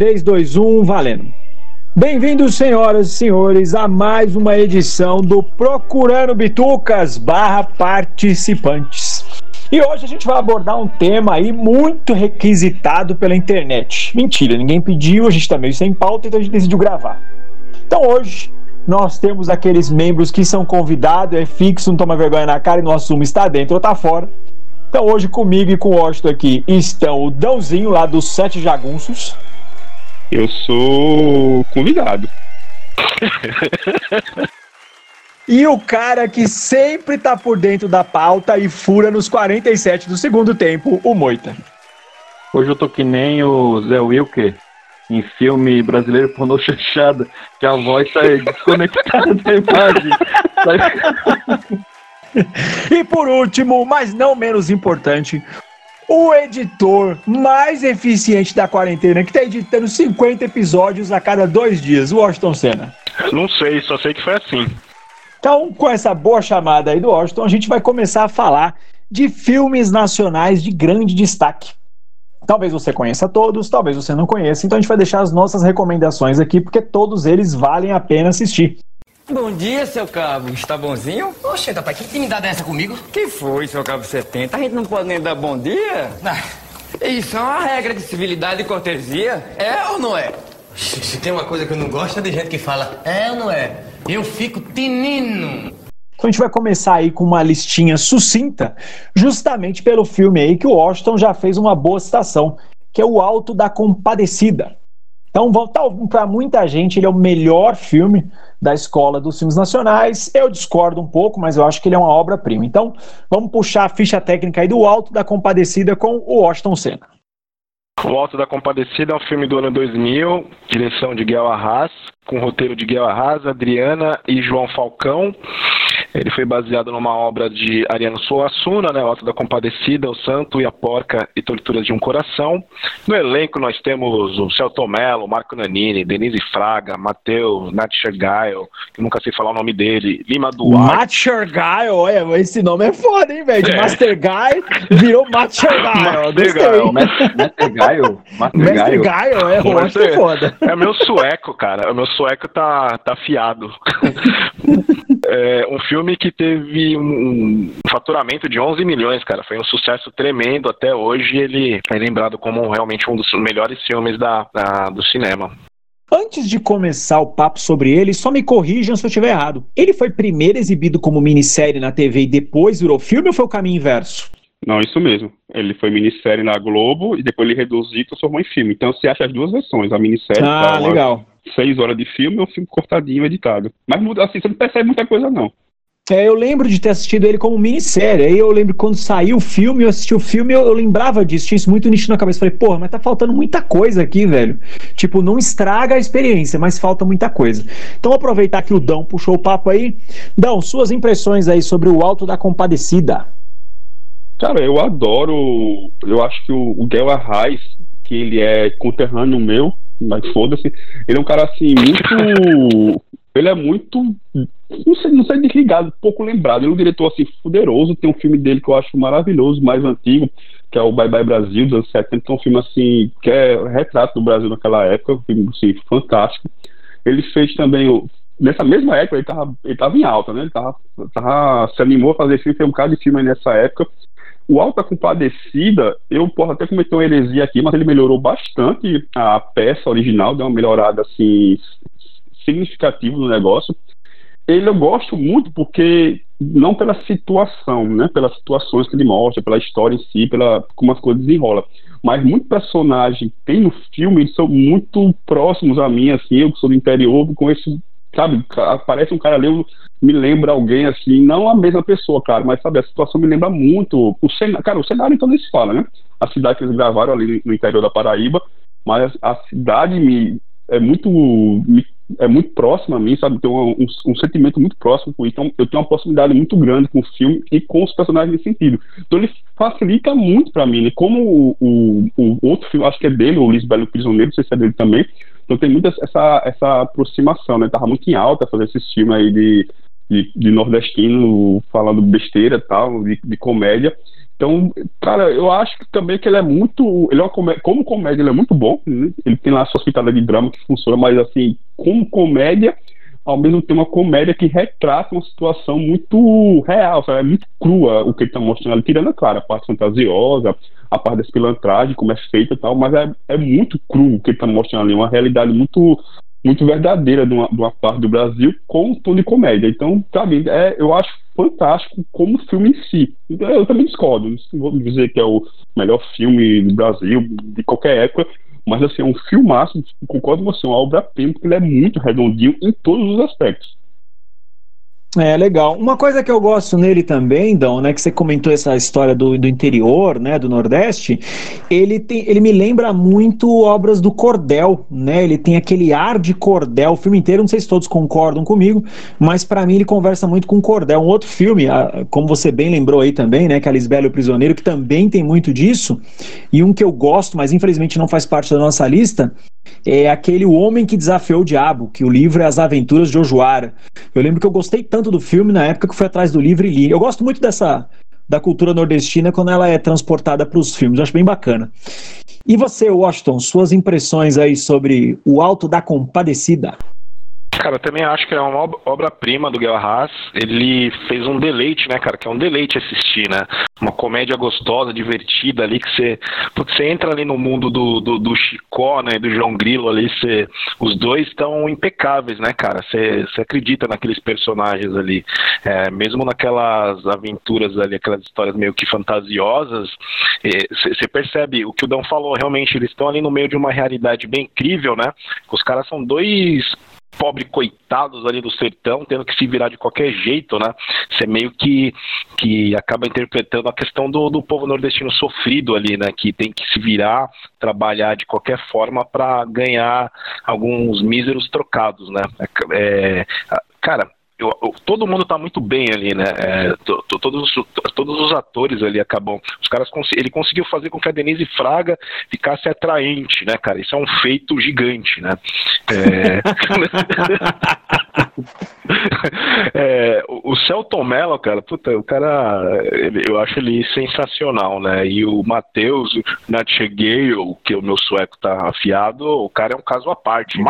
3, 2, 1, valendo. Bem-vindos, senhoras e senhores, a mais uma edição do Procurando Bitucas barra participantes. E hoje a gente vai abordar um tema aí muito requisitado pela internet. Mentira, ninguém pediu, a gente tá meio sem pauta, então a gente decidiu gravar. Então hoje nós temos aqueles membros que são convidados, é fixo, não toma vergonha na cara e não assume está dentro ou tá fora. Então hoje comigo e com o Washington aqui estão o Dãozinho lá dos Sete Jagunços. Eu sou convidado. e o cara que sempre tá por dentro da pauta e fura nos 47 do segundo tempo, o Moita. Hoje eu tô que nem o Zé Wilker em filme brasileiro pornô chanchada, que a voz tá desconectada da imagem. e por último, mas não menos importante, o editor mais eficiente da quarentena, que está editando 50 episódios a cada dois dias, o Washington Senna. Não sei, só sei que foi assim. Então, com essa boa chamada aí do Washington, a gente vai começar a falar de filmes nacionais de grande destaque. Talvez você conheça todos, talvez você não conheça, então a gente vai deixar as nossas recomendações aqui, porque todos eles valem a pena assistir. Bom dia, seu cabo. Está bonzinho? Oxe, rapaz, que intimidade é essa comigo? Que foi, seu cabo 70? A gente não pode nem dar bom dia? Ah, isso é uma regra de civilidade e cortesia. É ou não é? Se tem uma coisa que eu não gosto é de gente que fala é ou não é. Eu fico tinino. Então a gente vai começar aí com uma listinha sucinta, justamente pelo filme aí que o Washington já fez uma boa citação, que é o Alto da Compadecida. Então, para muita gente, ele é o melhor filme da escola dos filmes nacionais. Eu discordo um pouco, mas eu acho que ele é uma obra-prima. Então, vamos puxar a ficha técnica aí do Alto da Compadecida com o Washington Senna. O Alto da Compadecida é um filme do ano 2000, direção de Guel Arras, com roteiro de Guel Arras, Adriana e João Falcão. Ele foi baseado numa obra de Ariano Suassuna, né, o Alto da Compadecida, O Santo e a Porca e Torturas de um Coração. No elenco nós temos o Celto Mello, Marco Nanini, Denise Fraga, Matheus, Nath Shergail, que nunca sei falar o nome dele, Lima Duarte. Matt Shergail, olha, esse nome é foda, hein, velho? De é. Master Guy virou Matt Shergail. Master Gaio? Master Gaio, é, eu acho é foda. É meu sueco, cara. O meu sueco tá, tá afiado. é um filme que teve um, faturamento de 11 milhões, cara. Foi um sucesso tremendo até hoje. Ele é lembrado como realmente um dos melhores filmes da, da do cinema. Antes de começar o papo sobre ele, só me corrijam se eu estiver errado. Ele foi primeiro exibido como minissérie na TV e depois virou filme ou foi o caminho inverso? Não, isso mesmo. Ele foi minissérie na Globo e depois ele reduziu e transformou em filme. Então você acha as duas versões, a minissérie. Ah, tá legal. Seis horas de filme e um filme cortadinho, editado. Mas assim, você não percebe muita coisa, não. É, eu lembro de ter assistido ele como minissérie. Aí eu lembro quando saiu o filme, eu assisti o filme, eu, eu lembrava disso, tinha isso muito nítido na cabeça. Falei, porra, mas tá faltando muita coisa aqui, velho. Tipo, não estraga a experiência, mas falta muita coisa. Então, aproveitar que o Dão puxou o papo aí. Dão, suas impressões aí sobre o Alto da Compadecida. Cara, eu adoro. Eu acho que o, o Guel Arraes, que ele é conterrâneo meu, mas foda-se, ele é um cara assim, muito. ele é muito não sei, não sei desligado, pouco lembrado. Ele é um diretor assim poderoso, tem um filme dele que eu acho maravilhoso, mais antigo, que é o Bye Bye Brasil, dos anos 70, que é um filme assim, que é retrato do Brasil naquela época, um filme assim, fantástico. Ele fez também o nessa mesma época ele estava ele tava em alta, né? Ele tava, tava, se animou a fazer filme, fez um bocado de filme nessa época. O Alta Compadecida, eu posso até cometer uma heresia aqui, mas ele melhorou bastante a peça original, deu uma melhorada assim significativa no negócio. Ele eu gosto muito porque não pela situação, né, pelas situações que ele mostra, pela história em si, pela como as coisas desenrolam, mas muito personagem tem no filme, eles são muito próximos a mim, assim, eu que sou do interior, com esse, sabe, aparece um cara ali, me lembra alguém assim, não a mesma pessoa, claro, mas sabe, a situação me lembra muito, o cenário, cara, o cenário então nem se fala, né, a cidade que eles gravaram ali no interior da Paraíba, mas a cidade me é muito me é muito próximo a mim, sabe? Tem um, um, um, sentimento muito próximo com. Então, eu tenho uma proximidade muito grande com o filme e com os personagens nesse sentido. Então, ele facilita muito para mim. Né? Como o, o, o, outro filme, acho que é dele, o Lisbelo Prisioneiro, não sei se é dele também. Então, tem muita essa, essa aproximação, né? Tava muito em alta fazer esse filme aí de, de, de nordestino falando besteira tal, de, de comédia. Então, cara, eu acho que também que ele é muito. Ele é comédia, como comédia, ele é muito bom. Né? Ele tem lá a sua pitada de drama que funciona, mas assim, como comédia, ao mesmo tempo uma comédia que retrata uma situação muito real, sabe? É muito crua o que ele está mostrando ali, tirando, claro, a parte fantasiosa, a parte dessa pilantragem, como é feita e tal, mas é, é muito cru o que ele está mostrando ali, uma realidade muito muito verdadeira de uma, de uma parte do Brasil com um tom de comédia. Então, mim, é, eu acho fantástico como filme em si. Eu também discordo, não vou dizer que é o melhor filme do Brasil, de qualquer época, mas assim, é um filmaço, concordo com você, é uma obra-prima, porque ele é muito redondinho em todos os aspectos. É, legal. Uma coisa que eu gosto nele também, Dão, né, que você comentou essa história do, do interior, né, do Nordeste, ele, tem, ele me lembra muito obras do Cordel, né, ele tem aquele ar de Cordel, o filme inteiro, não sei se todos concordam comigo, mas para mim ele conversa muito com Cordel. Um outro filme, como você bem lembrou aí também, né, que é a Lisbela e o Prisioneiro, que também tem muito disso, e um que eu gosto, mas infelizmente não faz parte da nossa lista, é aquele O Homem que Desafiou o Diabo, que o livro é As Aventuras de Ojuara. Eu lembro que eu gostei tanto do filme na época que fui atrás do livro e li. Eu gosto muito dessa da cultura nordestina quando ela é transportada para os filmes. Eu acho bem bacana. E você, Washington, suas impressões aí sobre o Alto da Compadecida? Cara, eu também acho que é uma obra-prima do Guel Arras. Ele fez um deleite, né, cara? Que é um deleite assistir, né? Uma comédia gostosa, divertida ali, que você. Você entra ali no mundo do, do, do Chicó, né? Do João Grilo ali, você, os dois estão impecáveis, né, cara? Você, você acredita naqueles personagens ali. É, mesmo naquelas aventuras ali, aquelas histórias meio que fantasiosas, você percebe o que o Dão falou, realmente, eles estão ali no meio de uma realidade bem incrível, né? Os caras são dois pobre coitados ali do sertão, tendo que se virar de qualquer jeito, né? Você meio que, que acaba interpretando a questão do, do povo nordestino sofrido ali, né? Que tem que se virar, trabalhar de qualquer forma para ganhar alguns míseros trocados, né? É, cara, eu, eu, todo mundo tá muito bem ali, né? É, to, to, todos, os, todos os atores ali acabam. Os caras ele conseguiu fazer com que a Denise Fraga ficasse atraente, né, cara? Isso é um feito gigante, né? É, é, o Celton Mello, cara, puta, o cara, ele, eu acho ele sensacional, né? E o Matheus Natchegale, que o meu sueco tá afiado, o cara é um caso à parte. Né?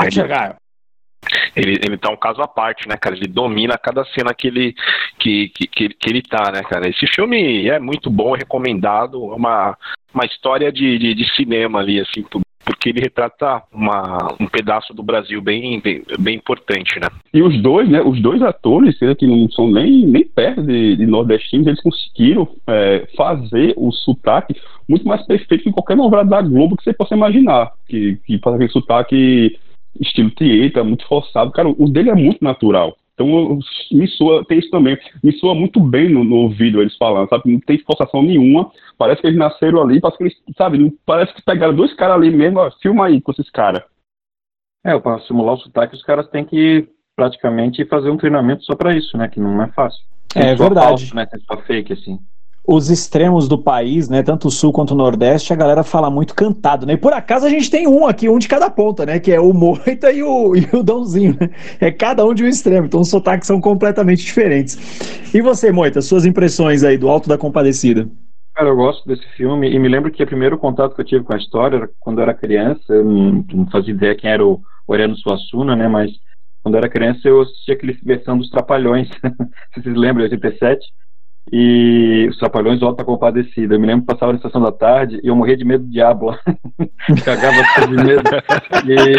Ele, ele tá um caso à parte, né, cara? Ele domina cada cena que ele, que, que, que, ele tá, né, cara? Esse filme é muito bom, é recomendado, é uma, uma história de, de, de cinema ali, assim, porque ele retrata uma, um pedaço do Brasil bem, bem, bem, importante, né? E os dois, né, os dois atores, que não são nem, nem perto de, de nordestinos, eles conseguiram é, fazer o sotaque muito mais perfeito que qualquer novela da Globo que você possa imaginar, que, que faz aquele sotaque estilo Tieta, muito forçado. Cara, o dele é muito natural. Então, me soa, tem isso também, me soa muito bem no, no ouvido eles falando, sabe? Não tem forçação nenhuma. Parece que eles nasceram ali, parece que eles, sabe? Parece que pegaram dois caras ali mesmo, ó, filma aí com esses caras. É, para simular o sotaque, os caras têm que praticamente fazer um treinamento só para isso, né? Que não é fácil. é verdade. Falso, né? Tem só fake, assim os extremos do país, né, tanto o sul quanto o nordeste, a galera fala muito cantado, né? E por acaso a gente tem um aqui, um de cada ponta, né, que é o Moita e o, e o Dãozinho, né? É cada um de um extremo, então os sotaques são completamente diferentes. E você, Moita, suas impressões aí do Alto da Compadecida? Cara, eu gosto desse filme e me lembro que o primeiro contato que eu tive com a história era quando eu era criança, eu não, fazia ideia quem era o Oriano Suassuna, né, mas quando eu era criança eu assistia aquele versão dos Trapalhões, se vocês lembram, 87, e os Trapalhões do Alta Compadecida. Eu me lembro que passava na estação da tarde e eu morria de medo do diabo lá. Cagava de medo. E...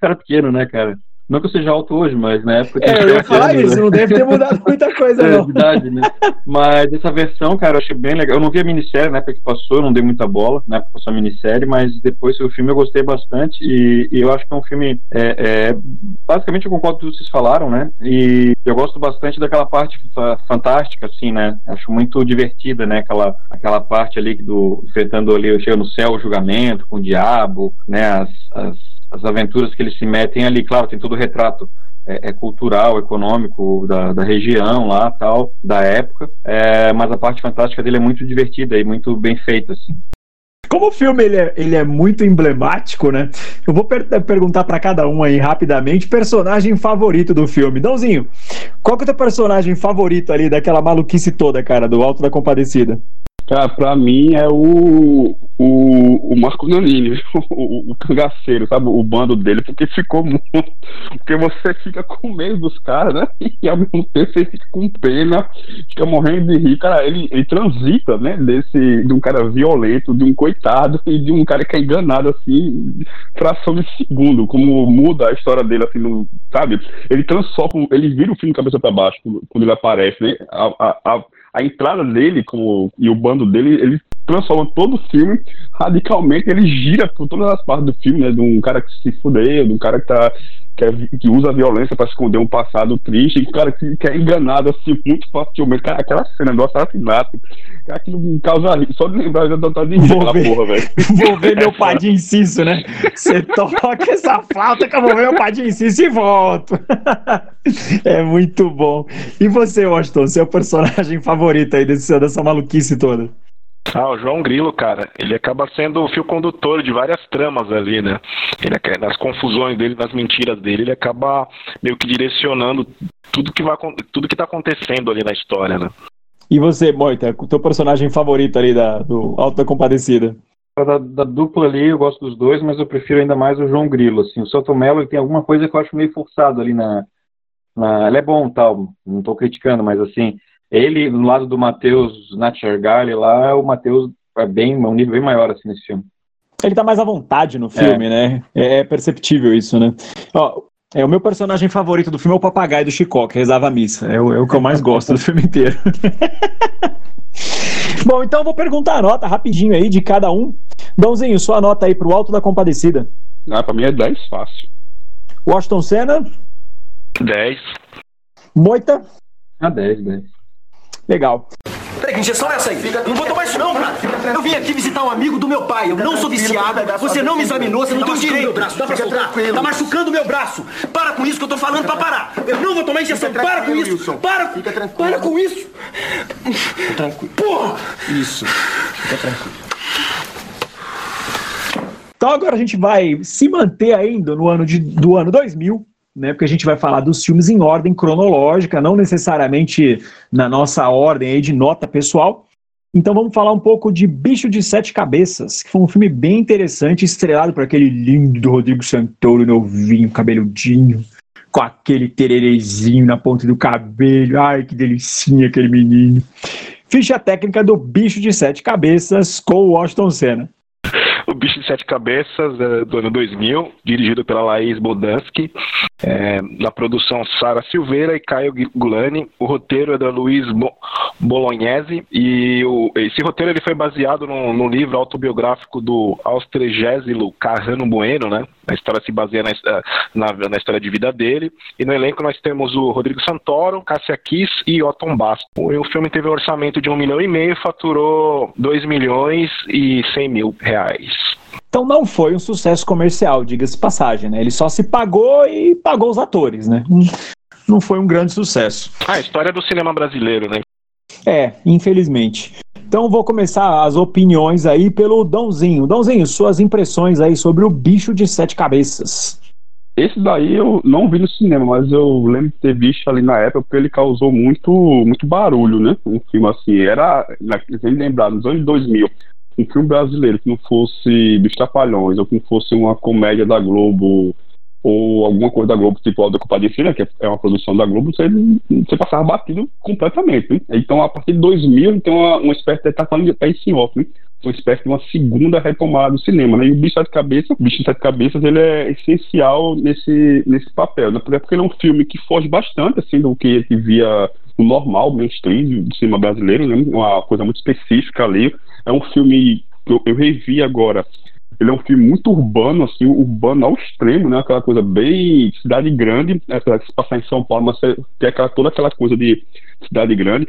era pequeno, né, cara? Não que eu seja alto hoje, mas na época. É, eu ia falar isso, né? não deve ter mudado muita coisa, é, não. verdade, né? Mas essa versão, cara, eu achei bem legal. Eu não vi a minissérie na época que passou, não dei muita bola na época que passou a minissérie, mas depois o filme eu gostei bastante e, e eu acho que é um filme. É, é, basicamente eu concordo com tudo que vocês falaram, né? E eu gosto bastante daquela parte fantástica, assim, né? Acho muito divertida, né? Aquela, aquela parte ali do enfrentando ali, chega no céu o julgamento com o diabo, né? As, as as aventuras que eles se metem ali. Claro, tem todo o retrato é, é cultural, econômico da, da, região lá, tal, da época. É, mas a parte fantástica dele é muito divertida e muito bem feita, assim. Como o filme ele é, ele é muito emblemático, né? Eu vou per perguntar para cada um aí rapidamente personagem favorito do filme. Dãozinho, qual que é o teu personagem favorito ali daquela maluquice toda, cara, do Alto da Compadecida? Cara, pra mim é o, o, o Marco Nanini, o, o cangaceiro, sabe? O bando dele, porque ficou muito. Porque você fica com medo dos caras, né? E ao mesmo tempo você fica com pena, fica morrendo de rir. Cara, ele, ele transita, né? Desse, de um cara violento, de um coitado e de um cara que é enganado, assim, fração de segundo, como muda a história dele, assim, no, sabe? Ele transforma, ele vira o filme cabeça para baixo quando ele aparece, né? A, a, a, a entrada dele como, e o bando dele, ele transforma todo o filme radicalmente, ele gira por todas as partes do filme, né? De um cara que se fudeu, de um cara que tá que, é, que usa a violência para esconder um passado triste, um cara que, que, é enganado assim muito facilmente. Cara, aquela cena do assassinato, cara, aquilo me causa só de lembrar já dá de rir ver, porra, velho. Vou ver meu padinho inciso, né? Você toca essa flauta que eu vou ver meu padinho inciso e volto. é muito bom. E você, Washington, seu personagem favorito aí desse, dessa maluquice toda? Ah, o João Grilo, cara, ele acaba sendo o fio condutor de várias tramas ali, né? Ele, nas confusões dele, nas mentiras dele, ele acaba meio que direcionando tudo que vai tudo que tá acontecendo ali na história, né? E você, Moita, o teu personagem favorito ali da, do Alto da Compadecida? Da, da, dupla ali, eu gosto dos dois, mas eu prefiro ainda mais o João Grilo, assim. O Celto Mello, ele tem alguma coisa que eu acho meio forçado ali na... na ele é bom, tal, não tô criticando, mas assim ele, no lado do Matheus Natchergali lá, o Matheus é bem, um nível bem maior assim nesse filme. Ele tá mais à vontade no filme, é. né? É, é perceptível isso, né? Ó, é, o meu personagem favorito do filme é o papagaio do Chicó, que rezava a missa. É o, é o que eu mais gosto do filme inteiro. Bom, então eu vou perguntar a nota rapidinho aí de cada um. Dãozinho, sua nota aí pro Alto da Compadecida. Ah, pra mim é 10 fácil. Washington Senna? 10. Moita? Ah, 10, 10. Legal. Peraí, que injeção é essa aí? Fica não vou tomar isso não, cara. Eu vim aqui visitar um amigo do meu pai. Eu não sou viciado. Você não me examinou, você não tem direito. Braço, Dá pra soltar. Tá machucando meu braço. Para com isso que eu tô falando pra parar. Eu não vou tomar injeção. Para com isso. Para. Fica tranquilo. Para com isso. Fica tranquilo. Porra. Isso. Fica tranquilo. Então agora a gente vai se manter ainda no ano de, do ano 2000, né, porque a gente vai falar dos filmes em ordem cronológica, não necessariamente na nossa ordem aí de nota pessoal. Então vamos falar um pouco de Bicho de Sete Cabeças, que foi um filme bem interessante, estrelado por aquele lindo Rodrigo Santoro, novinho, cabeludinho, com aquele tererezinho na ponta do cabelo. Ai, que delicinha aquele menino. Ficha técnica do Bicho de Sete Cabeças com o Washington Senna. O Bicho de Sete Cabeças, é, do ano 2000, dirigido pela Laís Bodansky, é, na produção Sara Silveira e Caio Gulani. O roteiro é da Luiz Bolognese e o, esse roteiro ele foi baseado no, no livro autobiográfico do Austrégésilo Carrano Bueno, né? A história se baseia na, na, na, história de vida dele. E no elenco nós temos o Rodrigo Santoro, Cássia Kiss e Otton Basto. O filme teve um orçamento de um milhão e meio faturou dois milhões e cem mil reais. Então não foi um sucesso comercial, diga-se passagem, né? Ele só se pagou e pagou os atores, né? Não foi um grande sucesso. Ah, a história do cinema brasileiro, né? É, infelizmente. Então vou começar as opiniões aí pelo Dãozinho. Dãozinho, suas impressões aí sobre o bicho de sete cabeças. Esse daí eu não vi no cinema, mas eu lembro de ter visto ali na época porque ele causou muito, muito barulho, né? Um filme assim, era, sem lembrar, nos anos 2000, um filme brasileiro que não fosse dos Trapalhões ou que não fosse uma comédia da Globo ou alguma coisa da Globo, tipo Alda Compadecida, que é uma produção da Globo, você, você passava batido completamente. Né? Então, a partir de 2000, tem uma, uma espécie de, falando de pé em off, né? Uma espécie de uma segunda retomada do cinema, né? E o Bicho de Cabeça, o Bicho de Sete Cabeças, ele é essencial nesse, nesse papel, né? Porque ele é um filme que foge bastante, assim, do que gente via no normal, mainstream do cinema brasileiro, né? Uma coisa muito específica ali. É um filme que eu, eu revi agora ele é um filme muito urbano, assim, urbano ao extremo, né? Aquela coisa bem cidade grande, apesar de se passar em São Paulo, mas tem aquela, toda aquela coisa de cidade grande.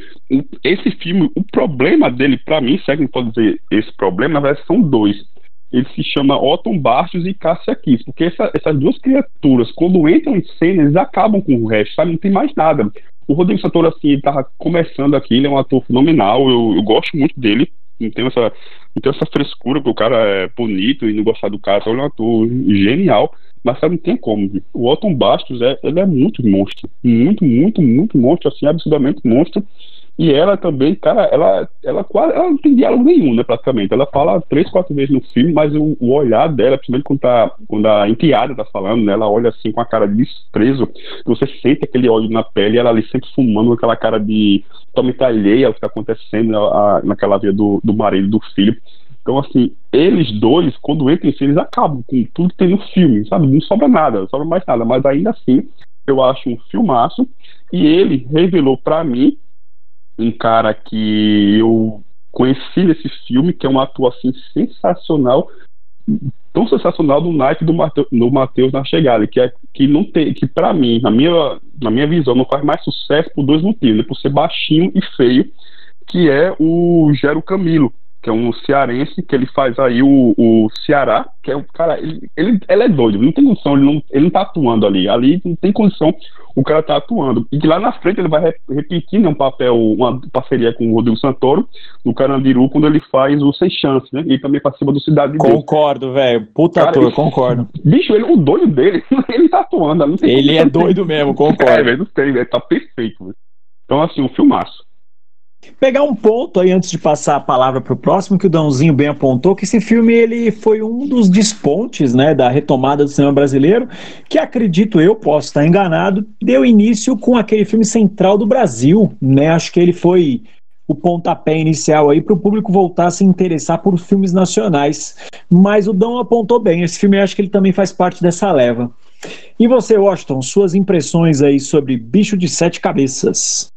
Esse filme, o problema dele, para mim, se é que pode dizer esse problema, na verdade são dois. Ele se chama Otton Bastos e Cássia Kiss, porque essa, essas duas criaturas, quando entram em cena, eles acabam com o resto, sabe? Não tem mais nada. O Rodrigo Santoro, assim, ele tava começando aqui, ele é um ator fenomenal, eu, eu gosto muito dele não tem essa, não tem essa frescura, porque o cara é bonito e não gostar do cara, ele é um ator genial, mas sabe, não tem como. O Otton Bastos, é, ele é muito monstro, muito, muito, muito monstro, assim, absurdamente monstro, E ela também, cara, ela, ela quase ela não tem diálogo nenhum, né, praticamente. Ela fala três, quatro vezes no filme, mas o, o olhar dela, principalmente quando, tá, quando a enteada tá falando, né, ela olha assim com a cara de desprezo, você sente aquele ódio na pele, ela ali sempre fumando aquela cara de totalmente alheia ao que tá acontecendo na, a, naquela vida do, do marido, do filho. Então, assim, eles dois, quando entram em cena, eles acabam com tudo que tem no filme, sabe? Não sobra nada, não sobra mais nada, mas ainda assim, eu acho um filmaço, e ele revelou para mim um cara que eu conheci nesse filme, que é uma atuação sensacional, tão sensacional do naipe do, Mate, do Matheus na chegada, que é que não tem, que para mim, na minha, na minha visão, não faz mais sucesso por dois motivos, né? por ser baixinho e feio, que é o Gero Camilo, que é um cearense, que ele faz aí o, o Ceará, que é um cara, ele, ele, ele é doido, não tem condição, ele não, ele não tá atuando ali, ali não tem condição o cara tá atuando. E que lá na frente ele vai repetir né, um papel, uma parceria com o Rodrigo Santoro, no Carandiru, quando ele faz o Sem Chance, né? E também participa do Cidade de Concordo, velho. Puta cara, ator, ele, concordo. Bicho, ele, o doido dele, ele tá atuando. ele é doido mesmo, concordo. É, velho, não tem, velho, tá perfeito. Véio. Então, assim, um filmaço. Pegar um ponto aí antes de passar a palavra para o próximo, que o Dãozinho bem apontou, que esse filme ele foi um dos despontes né, da retomada do cinema brasileiro, que acredito eu, posso estar enganado, deu início com aquele filme Central do Brasil. Né? Acho que ele foi o pontapé inicial aí para o público voltar a se interessar por filmes nacionais. Mas o Dão apontou bem, esse filme acho que ele também faz parte dessa leva. E você, Washington, suas impressões aí sobre Bicho de Sete Cabeças?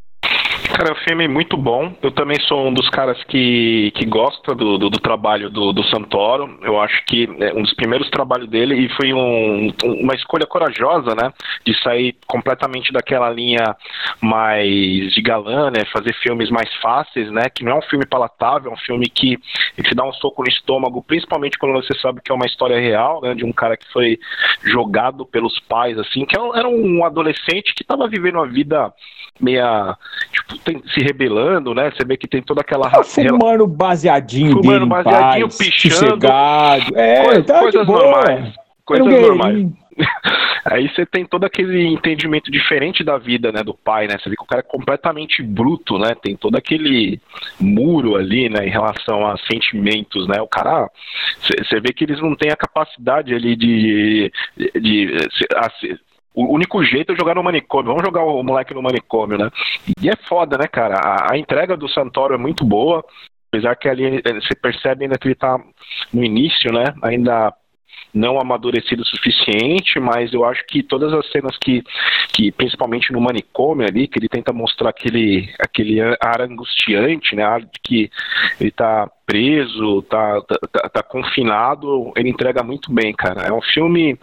Cara, o filme é muito bom. Eu também sou um dos caras que, que gosta do, do, do trabalho do, do, Santoro. Eu acho que é um dos primeiros trabalhos dele e foi um, uma escolha corajosa, né? De sair completamente daquela linha mais de galã, né? Fazer filmes mais fáceis, né? Que não é um filme palatável, é um filme que, te dá um soco no estômago, principalmente quando você sabe que é uma história real, né? De um cara que foi jogado pelos pais, assim, que era um adolescente que estava vivendo uma vida meia tipo, tem, se rebelando, né? Você vê que tem toda aquela tá fumando baseadinho, fumando baseadinho, paz, pichando, é, coisa, tá coisas normais, coisas normais. Aí você tem todo aquele entendimento diferente da vida, né, do pai, né? Você vê que o cara é completamente bruto, né? Tem todo aquele muro ali, né, em relação a sentimentos, né? O cara, você vê que eles não têm a capacidade ali de, de, de, de o único jeito é jogar no manicômio. Vamos jogar o moleque no manicômio, né? E é foda, né, cara? A, a entrega do Santoro é muito boa. Apesar que ali eh, você percebe ainda que ele tá no início, né? Ainda não amadurecido o suficiente, mas eu acho que todas as cenas que, que principalmente no manicômio ali, que ele tenta mostrar aquele, aquele ar angustiante, né, ar de que ele tá preso, tá, tá, tá, tá confinado, ele entrega muito bem, cara. É um filme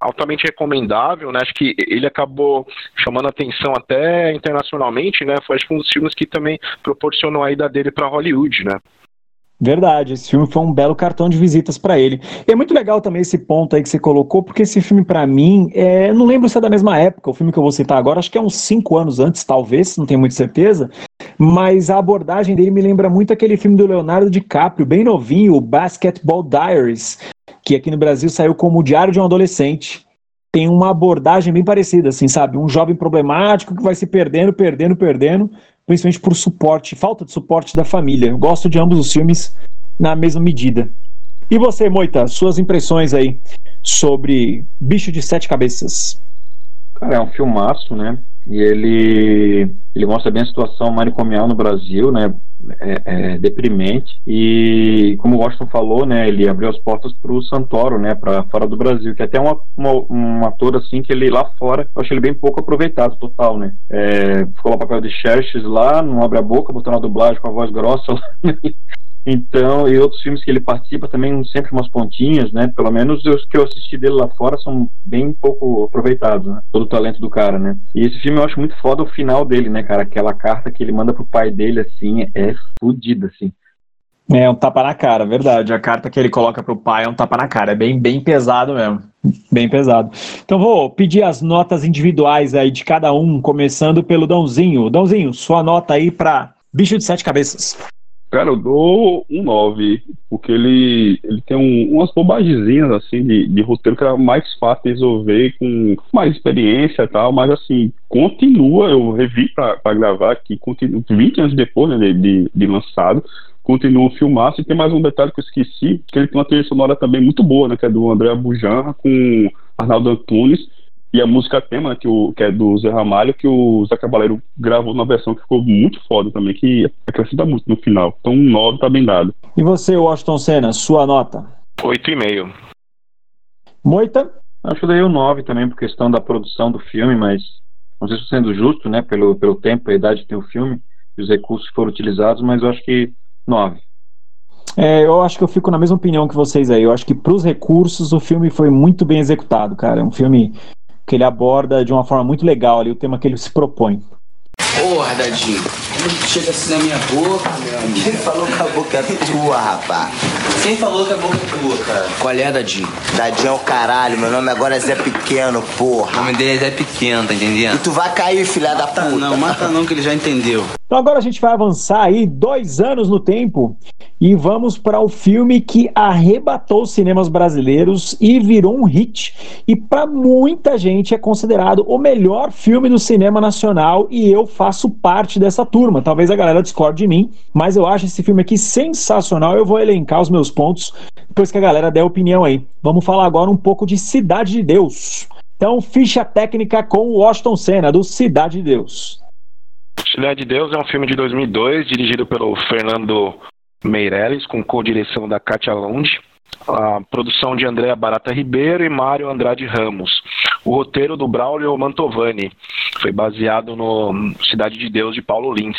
altamente recomendável, né? Acho que ele acabou chamando atenção até internacionalmente, né? Foi acho um dos filmes que também proporcionou a ida dele para Hollywood, né? Verdade, esse filme foi um belo cartão de visitas para ele. E é muito legal também esse ponto aí que você colocou, porque esse filme, para mim, é... não lembro se é da mesma época, o filme que eu vou citar agora, acho que é uns cinco anos antes, talvez, não tenho muita certeza, mas a abordagem dele me lembra muito aquele filme do Leonardo DiCaprio, bem novinho, o Basketball Diaries, que aqui no Brasil saiu como o Diário de um Adolescente. Tem uma abordagem bem parecida, assim, sabe? Um jovem problemático que vai se perdendo, perdendo, perdendo, principalmente por suporte, falta de suporte da família. Eu gosto de ambos os filmes na mesma medida. E você, Moita, suas impressões aí sobre Bicho de Sete Cabeças? Cara, é um filmaço, né? E ele, ele mostra bem a situação manicomial no Brasil, né? É, é, deprimente. E como o Washington falou, né, ele abriu as portas para o Santoro, né, para fora do Brasil, que é até uma, um ator assim que ele lá fora, eu acho ele bem pouco aproveitado, total, né, é, ficou lá papel de Xerxes lá, não abre a boca, botou na dublagem com a voz grossa Então, e outros filmes que ele participa também sempre umas pontinhas, né? Pelo menos os que eu assisti dele lá fora são bem pouco aproveitados, né? Todo o talento do cara, né? E esse filme eu acho muito foda o final dele, né, cara? Aquela carta que ele manda pro pai dele, assim, é fodida, assim. É um tapa na cara, verdade. A carta que ele coloca pro pai é um tapa na cara. É bem, bem pesado mesmo. Bem pesado. Então vou pedir as notas individuais aí de cada um, começando pelo Dãozinho. Dãozinho, sua nota aí pra Bicho de Sete Cabeças. Cara, eu dou um 9, porque ele, ele tem um, umas bobagemzinhas, assim, de, de roteiro que era mais fácil de resolver, com mais experiência e tal, mas, assim, continua, eu revi pra gravar, que continua, 20 anos depois, né, de, de, de lançado, continua um filmaço, e tem mais um detalhe que eu esqueci, que ele tem uma trilha sonora também muito boa, né, que é do André Bujan com Arnaldo Antunes, e a música tema, que, o, que é do Zé Ramalho, que o Zé Cabaleiro gravou na versão que ficou muito foda também, que acrescenta muito no final. Então, um 9 tá bem dado. E você, Washington Senna, sua nota? 8,5. Moita? Acho que eu dei um 9 também por questão da produção do filme, mas não sei se estou sendo justo, né, pelo, pelo tempo, a idade que tem o filme, os recursos que foram utilizados, mas eu acho que 9. É, eu acho que eu fico na mesma opinião que vocês aí. Eu acho que para os recursos o filme foi muito bem executado, cara. É um filme que ele aborda de uma forma muito legal ali o tema que ele se propõe. Porra, Dadinho, chega assim na minha boca, meu amigo. Quem falou que a boca é tua, rapaz? Quem falou que a boca é tua, cara? Qual é, Dadinho? Dadinho é o caralho, meu nome agora é Zé Pequeno, porra. O nome dele é Zé Pequeno, tá entendendo? E tu vai cair, filha da Mata puta. não, mata não que ele já entendeu. Então agora a gente vai avançar aí dois anos no tempo e vamos para o filme que arrebatou os cinemas brasileiros e virou um hit. E para muita gente é considerado o melhor filme do cinema nacional e eu faço parte dessa turma. Talvez a galera discorde de mim, mas eu acho esse filme aqui sensacional. Eu vou elencar os meus pontos depois que a galera der opinião aí. Vamos falar agora um pouco de Cidade de Deus. Então, ficha técnica com o Washington Senna, do Cidade de Deus. Cidade de Deus é um filme de 2002, dirigido pelo Fernando Meirelles, com co-direção da Katia Lund, a produção de Andréa Barata Ribeiro e Mário Andrade Ramos. O roteiro do Braulio Mantovani foi baseado no Cidade de Deus de Paulo Lins.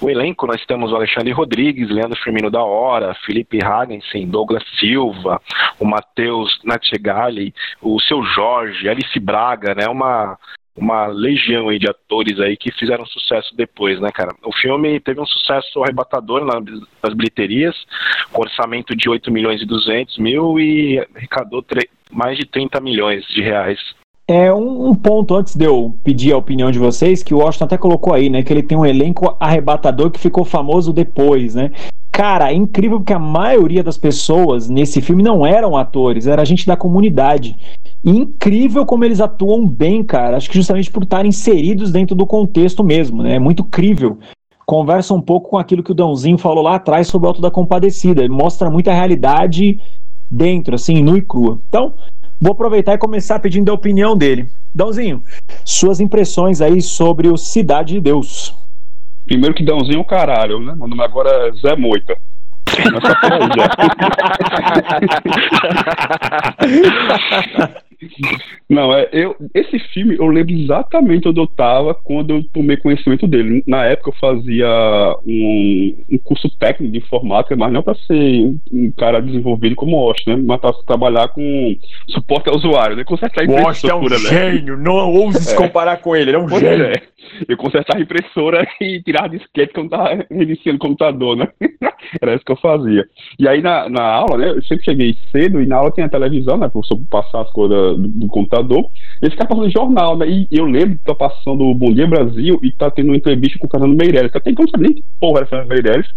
O elenco nós temos o Alexandre Rodrigues, Leandro Firmino da Hora, Felipe Hagensen, Douglas Silva, o Matheus Natchegali, o seu Jorge, Alice Braga, né? Uma uma legião aí de atores aí que fizeram sucesso depois, né, cara? O filme teve um sucesso arrebatador nas, bilheterias, com orçamento de 8 milhões e 200 mil e arrecadou mais de 30 milhões de reais. É um, ponto antes de eu pedir a opinião de vocês, que o Washington até colocou aí, né? Que ele tem um elenco arrebatador que ficou famoso depois, né? Cara, é incrível porque a maioria das pessoas nesse filme não eram atores, era gente da comunidade. E incrível como eles atuam bem, cara. Acho que justamente por estarem inseridos dentro do contexto mesmo, né? É muito crível. Conversa um pouco com aquilo que o Dãozinho falou lá atrás sobre o Alto da Compadecida. Mostra muita realidade dentro, assim, nu e crua. Então, vou aproveitar e começar pedindo a opinião dele. Dãozinho, suas impressões aí sobre o Cidade de Deus. Primeiro que Dãozinho é o caralho, né? Meu nome agora é Zé Moita. Não, é, eu, esse filme eu lembro exatamente onde eu estava quando eu tomei conhecimento dele. Na época eu fazia um, um curso técnico de informática, mas não para ser um cara desenvolvido como o Osh, né? Mas para trabalhar com suporte ao usuário, né? Consertar o Osh é um né? gênio, não ouse se comparar com ele, ele é um pois gênio. É. Eu consertava a impressora e tirava disquete quando estava reiniciando o computador, né? Era isso que eu fazia. E aí na, na aula, né? Eu sempre cheguei cedo e na aula tinha televisão, né? Para passar as coisas do, do computador. Eles ficavam passando jornal, né? E eu lembro que tá passando o Bom Dia Brasil e tá tendo uma entrevista com o Fernando Meirelles, até então não sabia nem que porra era Fernando Meirelles,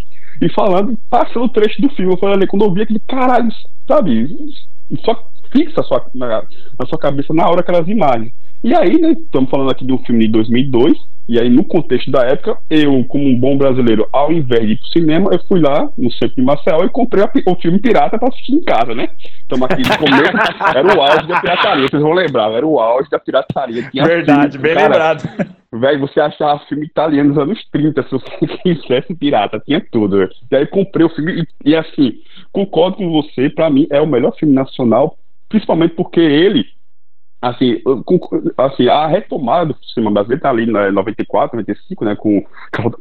e falando, passando o trecho do filme. Eu falei, quando eu vi aquele caralho, sabe? Só fixa sua, na, na sua cabeça na hora aquelas imagens. E aí, né, estamos falando aqui de um filme de 2002, e aí no contexto da época, eu, como um bom brasileiro, ao invés de ir pro cinema, eu fui lá no centro de Marcel e comprei a, o filme pirata para assistir em casa, né? Estamos aqui no começo, era o auge da pirataria, vocês vão lembrar, era o auge da pirataria. Tinha Verdade, filme, bem cara, lembrado. Velho, você achava filme italiano dos anos 30, se você quisesse pirata, tinha tudo. Véio. E aí comprei o filme e, e assim, concordo com você, para mim é o melhor filme nacional, principalmente porque ele assim, assim, a retomada do cinema brasileiro está ali em 94, 95, né, com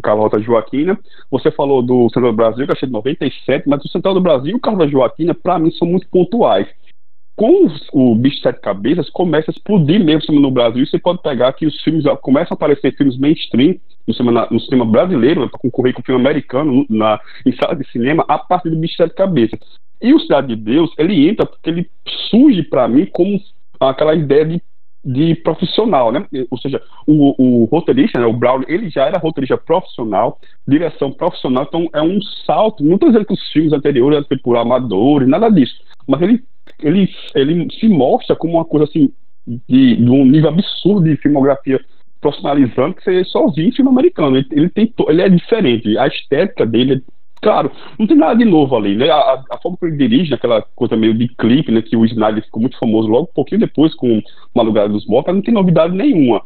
Carlota Joaquina. Você falou do Central do Brasil, que achei de 97, mas o Central do Brasil e o Carlota Joaquina, para mim, são muito pontuais. Com o Bicho de Sete Cabeças, começa a explodir mesmo no Brasil. Você pode pegar que os filmes começam a aparecer filmes mainstream no cinema, no cinema brasileiro, né, para concorrer com o filme americano na, em sala de cinema, a partir do Bicho de Sete Cabeças. E o Cidade de Deus, ele entra porque ele surge para mim como aquela ideia de de profissional, né? Ou seja, o, o roteirista, né, o Brown, ele já era roteirista profissional, direção profissional, então é um salto. Não estou dizendo que os filmes anteriores eram feitos por amadores, nada disso, mas ele, ele, ele se mostra como uma coisa assim de, de um nível absurdo de filmografia profissionalizando que você só em filme americano. Ele, ele, tem, ele é diferente, a estética dele é Claro, não tem nada de novo ali, né? A, a forma que ele dirige, aquela coisa meio de clipe, né? Que o Snyder ficou muito famoso logo um pouquinho depois com Madrugada dos Mortos, não tem novidade nenhuma.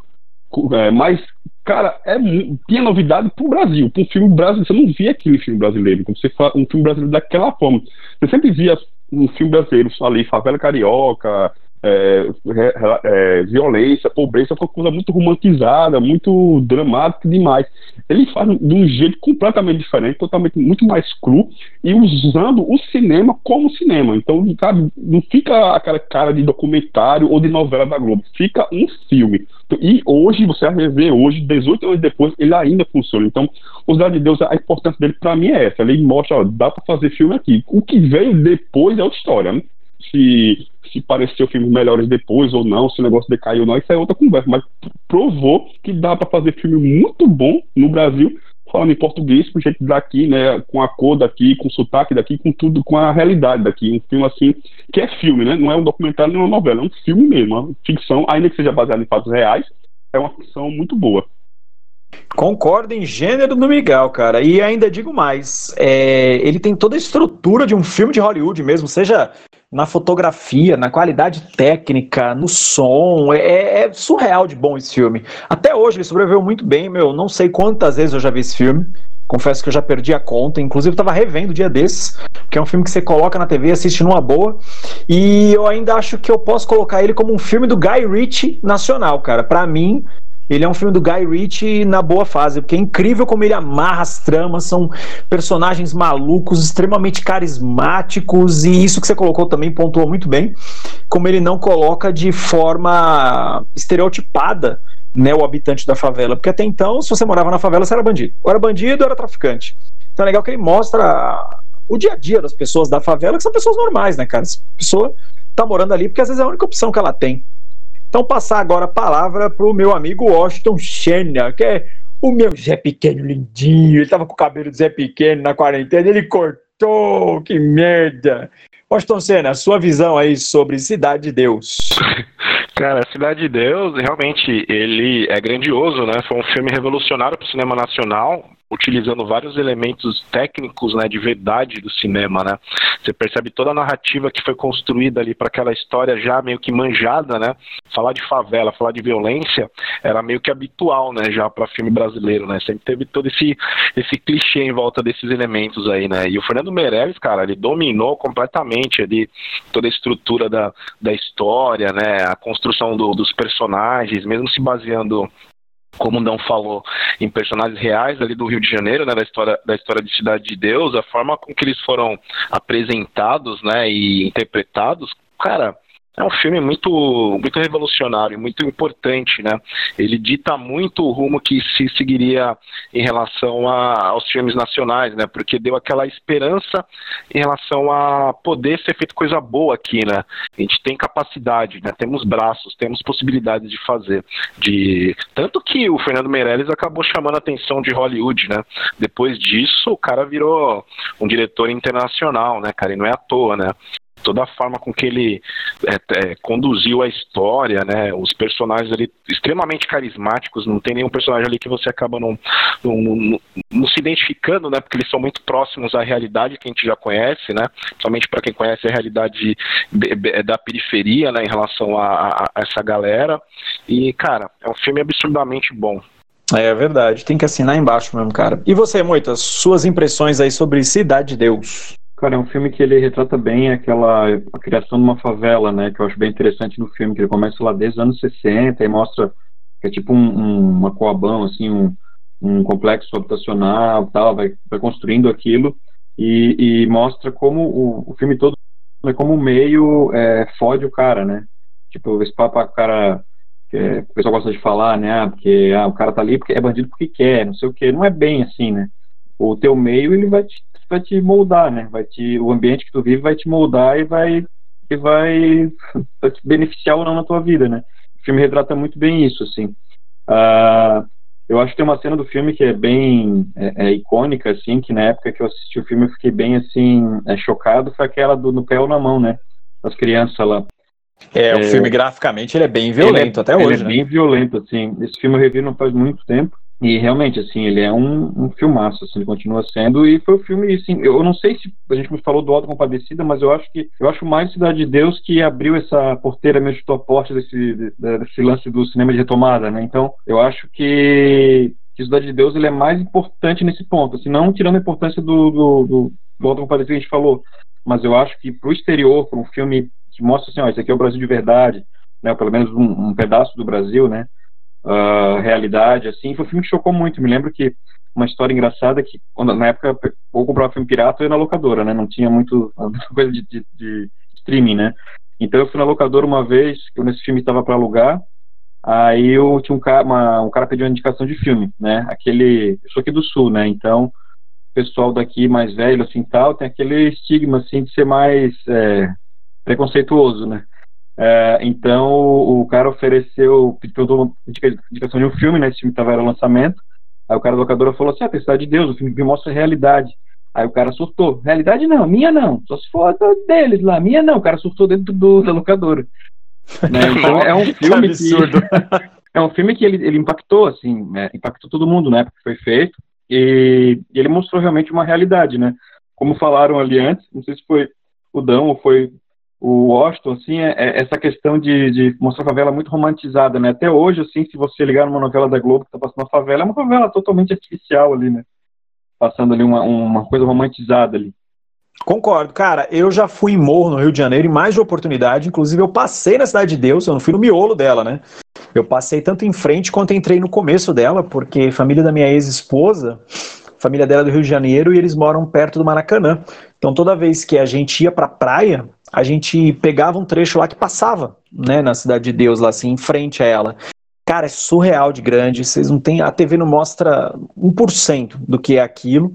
É, mas, cara, é, tinha novidade pro Brasil, pro filme brasileiro. Você não via aquele filme brasileiro, como você fala, um filme brasileiro daquela forma. Você sempre via um filme brasileiro ali, Favela Carioca, é, é, violência, pobreza, foi uma coisa muito romantizada, muito dramática demais. Ele faz de um jeito completamente diferente, totalmente muito mais cru e usando o cinema como cinema. Então, sabe, não fica aquela cara de documentário ou de novela da Globo, fica um filme. E hoje, você vai ver hoje, 18 anos depois, ele ainda funciona. Então, o Cidade de Deus, a importância dele para mim é essa. Ele mostra, ó, dá para fazer filme aqui. O que veio depois é outra história, né? Se, se pareceu filmes melhores depois ou não, se o negócio decaiu ou não, isso é outra conversa. Mas provou que dá para fazer filme muito bom no Brasil, falando em português, com jeito daqui, né? Com a cor daqui, com o sotaque daqui, com tudo, com a realidade daqui. Um filme assim, que é filme, né? Não é um documentário nem uma novela, é um filme mesmo, uma ficção, ainda que seja baseado em fatos reais, é uma ficção muito boa. Concordo em gênero do Miguel, cara. E ainda digo mais: é, ele tem toda a estrutura de um filme de Hollywood mesmo, seja na fotografia, na qualidade técnica, no som. É, é, surreal de bom esse filme. Até hoje ele sobreviveu muito bem, meu. Não sei quantas vezes eu já vi esse filme. Confesso que eu já perdi a conta. Inclusive, eu tava revendo o dia desses, que é um filme que você coloca na TV, assiste numa boa. E eu ainda acho que eu posso colocar ele como um filme do Guy Ritchie nacional, cara. Para mim, ele é um filme do Guy Ritchie na boa fase, porque é incrível como ele amarra as tramas, são personagens malucos, extremamente carismáticos, e isso que você colocou também pontuou muito bem, como ele não coloca de forma estereotipada né, o habitante da favela, porque até então, se você morava na favela, você era bandido. Ou era bandido, ou era traficante. Então é legal que ele mostra o dia a dia das pessoas da favela, que são pessoas normais, né, cara? Essa pessoa tá morando ali porque às vezes é a única opção que ela tem. Então, passar agora a palavra para o meu amigo Washington Schenner, que é o meu Zé Pequeno lindinho. Ele estava com o cabelo de Zé Pequeno na quarentena, ele cortou, que merda. Washington Senna, sua visão aí sobre Cidade de Deus. Cara, Cidade de Deus, realmente, ele é grandioso, né? Foi um filme revolucionário para o cinema nacional, utilizando vários elementos técnicos, né, de verdade do cinema, né? Você percebe toda a narrativa que foi construída ali para aquela história já meio que manjada, né? Falar de favela, falar de violência era meio que habitual, né, já para filme brasileiro, né? Sempre teve todo esse esse clichê em volta desses elementos aí, né? E o Fernando Meirelles, cara, ele dominou completamente ali toda a estrutura da, da história, né? A construção do, dos personagens, mesmo se baseando como não falou, em personagens reais ali do Rio de Janeiro, né, da história da história de Cidade de Deus, a forma com que eles foram apresentados, né, e interpretados, cara, é um filme muito, muito revolucionário, muito importante, né? Ele dita muito o rumo que se seguiria em relação a, aos filmes nacionais, né? Porque deu aquela esperança em relação a poder ser feito coisa boa aqui, né? A gente tem capacidade, né? Temos braços, temos possibilidades de fazer. De tanto que o Fernando Meirelles acabou chamando a atenção de Hollywood, né? Depois disso, o cara virou um diretor internacional, né, cara? E não é à toa, né? Toda a forma com que ele é, é, conduziu a história, né? Os personagens ali extremamente carismáticos, não tem nenhum personagem ali que você acaba não, não, não, não se identificando, né? Porque eles são muito próximos à realidade que a gente já conhece, né? Somente para quem conhece a realidade da periferia, né? Em relação a, a, a essa galera. E, cara, é um filme absurdamente bom. É verdade, tem que assinar embaixo mesmo, cara. E você, Moitas, suas impressões aí sobre Cidade de Deus? Cara, é um filme que ele retrata bem aquela a criação de uma favela, né? Que eu acho bem interessante no filme, que ele começa lá desde os anos 60 e mostra que é tipo um, um, uma coabão, assim, um, um complexo habitacional, tal, vai, vai construindo aquilo e, e mostra como o, o, filme todo é como o meio é, fode o cara, né? Tipo, esse papo o cara que é, o pessoal gosta de falar, né? Ah, porque ah, o cara tá ali porque é bandido porque quer, não sei o que. Não é bem assim, né? O teu meio ele vai te vai te moldar, né? Vai te, o ambiente que tu vive vai te moldar e vai, e vai, vai te beneficiar ou não na tua vida, né? o filme retrata muito bem isso, assim. Uh, eu acho que tem uma cena do filme que é bem é, é, icônica, assim, que na época que eu assisti o filme eu fiquei bem, assim, é, chocado, foi aquela do No Pé ou na Mão, né? Das crianças lá. É, o filme graficamente ele é bem violento ele até hoje, Ele é né? bem violento, assim. Esse filme eu revi não faz muito tempo. E realmente, assim, ele é um, um filmaço, assim, ele continua sendo. E foi o um filme, assim, eu não sei se a gente falou do Auto Compadecida, mas eu acho que eu acho mais Cidade de Deus que abriu essa porteira meio chutou a porta desse, desse lance do cinema de retomada, né? Então, eu acho que, que Cidade de Deus ele é mais importante nesse ponto, assim, não tirando a importância do, do, do, do Auto Compadecida que a gente falou, mas eu acho que para o exterior, para um filme que mostra assim, ó, esse aqui é o Brasil de verdade, né? Ou pelo menos um, um pedaço do Brasil, né? Uh, realidade, assim, foi um filme que chocou muito. Me lembro que uma história engraçada que, quando, na época, ou comprava filme pirata, eu ia na locadora, né? Não tinha muito coisa de, de, de, streaming, né? Então eu fui na locadora uma vez, que nesse filme estava para alugar, aí eu tinha um cara, uma, um cara pediu uma indicação de filme, né? Aquele, eu sou aqui do Sul, né? Então pessoal daqui mais velho, assim, tal, tem aquele estigma, assim, de ser mais é, preconceituoso, né? É, então o cara ofereceu, pediu uma indicação de um filme, né? Esse filme estava era lançamento. Aí o cara da locadora falou assim: ah, tem cidade de Deus, o filme que mostra a realidade. Aí o cara surtou: realidade não, minha não, só se for deles lá, minha não. O cara surtou dentro do, da locadora. Né? Então é um filme que, que é um filme que ele, ele impactou, assim, né? impactou todo mundo na época que foi feito. E, e ele mostrou realmente uma realidade, né? Como falaram ali antes, não sei se foi o Dão ou foi o Washington, assim, é, é essa questão de, de, mostrar a favela muito romantizada, né? Até hoje, assim, se você ligar numa novela da Globo que tá passando a favela, é uma favela totalmente artificial ali, né? Passando ali uma, uma coisa romantizada ali. Concordo, cara. Eu já fui em Morro, no Rio de Janeiro, em mais de oportunidade. Inclusive, eu passei na Cidade de Deus, eu não fui no miolo dela, né? Eu passei tanto em frente quanto entrei no começo dela, porque família da minha ex-esposa, família dela é do Rio de Janeiro, e eles moram perto do Maracanã. Então, toda vez que a gente ia pra praia, a gente pegava um trecho lá que passava, né, na Cidade de Deus, lá assim, em frente a ela. Cara, é surreal de grande, vocês não tem, a TV não mostra 1% do que é aquilo,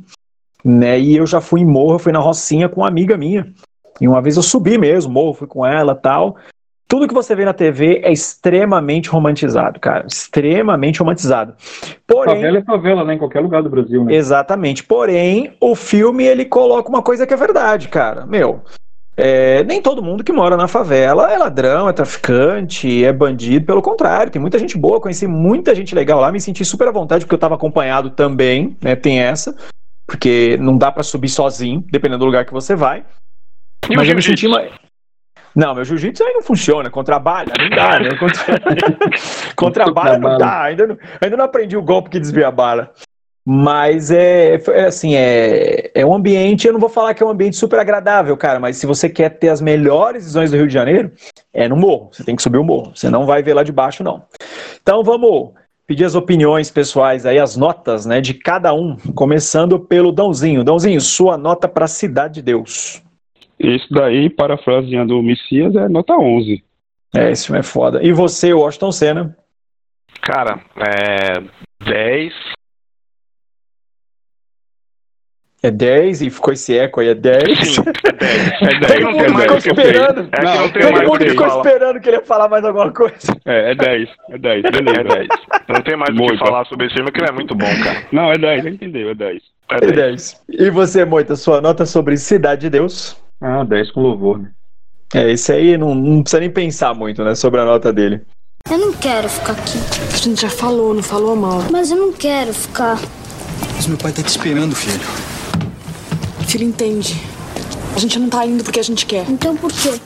né, e eu já fui em morro, fui na Rocinha com uma amiga minha, e uma vez eu subi mesmo, morro, fui com ela tal, tudo que você vê na TV é extremamente romantizado, cara. Extremamente romantizado. Porém, favela é favela, né? Em qualquer lugar do Brasil, né? Exatamente. Porém, o filme ele coloca uma coisa que é verdade, cara. Meu, é, nem todo mundo que mora na favela é ladrão, é traficante, é bandido, pelo contrário, tem muita gente boa, conheci muita gente legal lá, me senti super à vontade porque eu estava acompanhado também, né? Tem essa, porque não dá para subir sozinho, dependendo do lugar que você vai. E mas eu me senti mais. Não, meu jiu-jitsu aí não funciona, contrabalha, não dá, né? Contra... contrabalha não dá, ainda não, ainda não aprendi o golpe que desvia a bala. Mas é, é, assim, é, é um ambiente, eu não vou falar que é um ambiente super agradável, cara, mas se você quer ter as melhores visões do Rio de Janeiro, é no morro, você tem que subir o morro, você não vai ver lá de baixo, não. Então vamos pedir as opiniões pessoais aí, as notas, né, de cada um, começando pelo Dãozinho. Dãozinho, sua nota para Cidade de Deus. Isso daí, parafraseando o Messias, é nota 11. É, esse filme é foda. E você, Washington Senna? Cara, é 10, é 10 e ficou esse eco aí, é 10. Sim, é 10. É 10. Todo mundo ficou esperando. É que não tem Todo mundo ficou esperando que ele ia falar mais alguma coisa. É, é 10. É 10. Beleza. É 10. Não tem mais o que falar sobre esse filme, que ele é muito bom, cara. Não, é 10, entendeu? É 10. É É 10. 10. E você, Moita, sua nota sobre Cidade de Deus? Ah, 10 com louvor, né? É, esse aí não, não precisa nem pensar muito, né, sobre a nota dele. Eu não quero ficar aqui. A gente já falou, não falou mal. Mas eu não quero ficar. Mas meu pai tá te esperando, filho. Filho, entende. A gente não tá indo porque a gente quer. Então por quê?